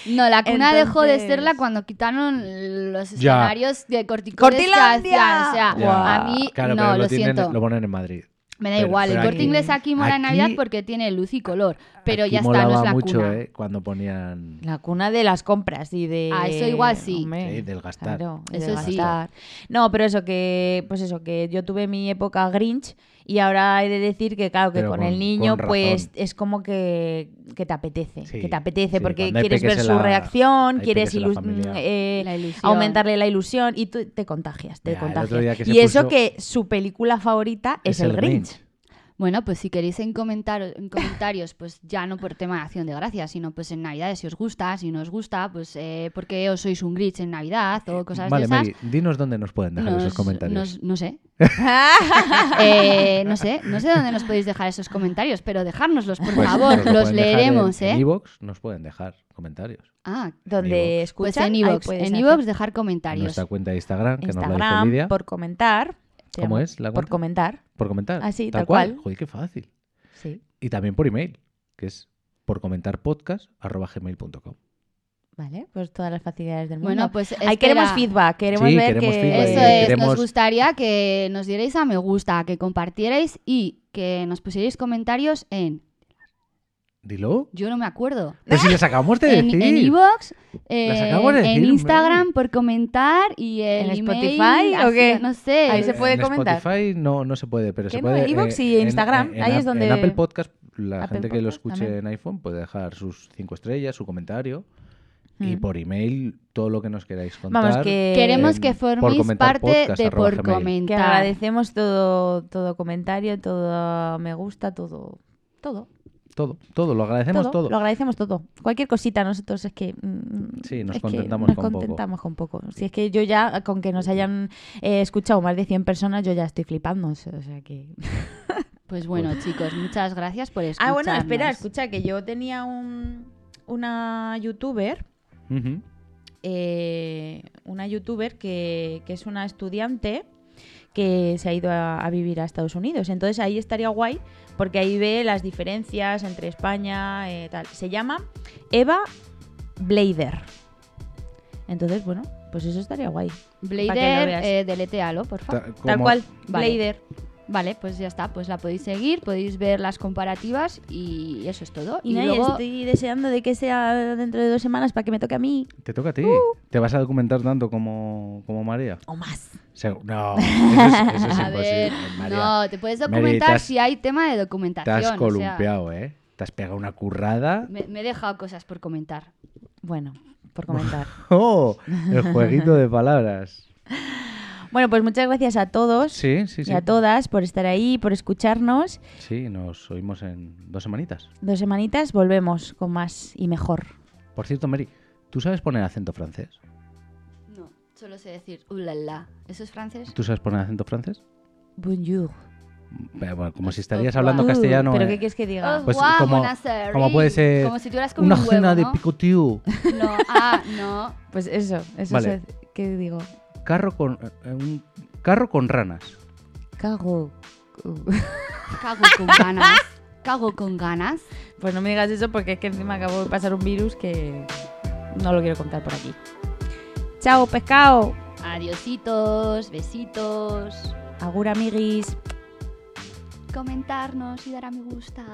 No, la cuna dejó de serla cuando quitaron los Ya. escenarios de corticoles ¡Cortilandia! O sea, Ya. a mí Claro, no, lo, tienen- siento. Lo ponen en Madrid. Me da pero- igual, el corte aquí- inglés aquí mola en aquí- Navidad porque tiene luz y color. Pero ya está, no es la mucho, cuna. ¿eh? Cuando ponían. La cuna de las compras y de... Ah, eso igual sí. Hombre, Sí, del gastar. Claro, Eso del sí. gastar. No, pero eso que, pues eso, que yo tuve mi época Grinch y ahora he de decir que, claro, que con, con- el niño, con pues es como que, que te apetece. Sí, que te apetece sí, porque quieres ver su la- reacción, quieres la familia. eh, La aumentarle la ilusión y tú te contagias, te el contagias. Y eso que su película favorita es, el Grinch. Bueno, pues si queréis en, comentar- en comentarios, pues ya no por tema de acción de gracias, sino pues en Navidades si os gusta, si no os gusta, pues eh, porque os sois un glitch en Navidad o cosas Vale, de esas. Mary, dinos dónde nos pueden dejar esos comentarios. nos- no sé. Eh, no sé, no sé dónde nos podéis dejar esos comentarios, pero dejárnoslos, por Pues favor, nos lo los leeremos, en, ¿eh? En iVoox nos pueden dejar comentarios. ah, Donde escuchan, pues en puedes en iVoox dejar En comentarios. nuestra cuenta de Instagram, que nos lo dice Instagram Lidia. por comentar. ¿Cómo es la Por comentar, Por comentar. Así, tal cual. Joder, qué fácil. sí. Y también por email, que es por comentar podcast arroba gmail.com. Vale, pues todas las facilidades del mundo. Bueno, pues Ahí queremos feedback, queremos Sí, ver queremos que... feedback. Eso es, queremos- nos gustaría que nos dierais a me gusta, que compartierais y que nos pusierais comentarios en... Dilo. Yo no me acuerdo. Pues si les acabamos de En decir. en Las eh, de en decir, Instagram hombre. por comentar y el ¿En email, Spotify o así, qué? No sé. Ahí se puede en comentar. Spotify no, no se puede, pero ¿Qué se no? puede. iVoox y en- Instagram, en- ahí en es donde- En Apple Podcast, la Apple gente que lo escuche también. en iPhone puede dejar sus cinco estrellas, su comentario. Y Mm. por email, todo lo que nos queráis contar. Vamos, que... Queremos en que forméis parte podcast de por gmail. comentar. Que agradecemos todo, todo comentario, todo me gusta, todo... Todo, Todo, todo, lo agradecemos todo, todo. Lo agradecemos todo. Cualquier cosita, nosotros es que... mm, Sí, nos contentamos nos con poco. contentamos con poco. Si es que yo ya, con que nos hayan eh, escuchado más de 100 personas, yo ya estoy flipando. O sea que... Pues bueno, chicos, muchas gracias por escucharnos. Ah, bueno, espera, escucha, que yo tenía un, una youtuber, eh, una youtuber que, que es una estudiante que se ha ido a, a vivir a Estados Unidos. Entonces ahí estaría guay porque ahí ve las diferencias entre España y tal. Se llama Eva Blader. Entonces, bueno, pues eso estaría guay. Blader, eh, deletealo, por favor. Ta- Tal cual, Vale. Blader. Vale, pues ya está. Pues la podéis seguir, podéis ver las comparativas y eso es todo. Y, Y, nada, luego... estoy deseando de que sea dentro de dos semanas para que me toque a mí Te toca a ti. Uh. ¿Te vas a documentar tanto como, como María? o más. Segu- No, eso es, eso es A ver, imposible. María, no, te puedes documentar te has- si hay tema de te documentación. has o sea, columpiado, ¿eh? Te has pegado una currada. me, me he dejado cosas por comentar. Bueno, por comentar. ¡Oh! El jueguito de palabras. bueno, pues muchas gracias a todos Sí, sí, sí. y a todas por estar ahí, por escucharnos. Sí, nos oímos en dos semanitas. Dos semanitas volvemos con más y mejor. Por cierto, Mary, ¿tú sabes poner acento francés? No, solo sé decir ulala. ¿Eso es francés? ¿Tú sabes poner acento francés? Bonjour. Pero bueno, como si estarías Guau. hablando Uh, castellano. ¿Pero eh, qué quieres que diga? Oh, Pues como- puede ser Como si tuvieras como una un huevo, cena de ¿no? picotiu. No, ah, no. Pues eso, eso Vale. es. ¿Qué digo? Carro con, eh, un carro con ranas. Cago. Cago con ganas. Cago con ganas. Pues no me digas eso porque es que encima acabo de pasar un virus que no lo quiero contar por aquí. Chao, pescado. Adiositos, besitos. Agur, amiguis. Comentarnos y dar a me gusta.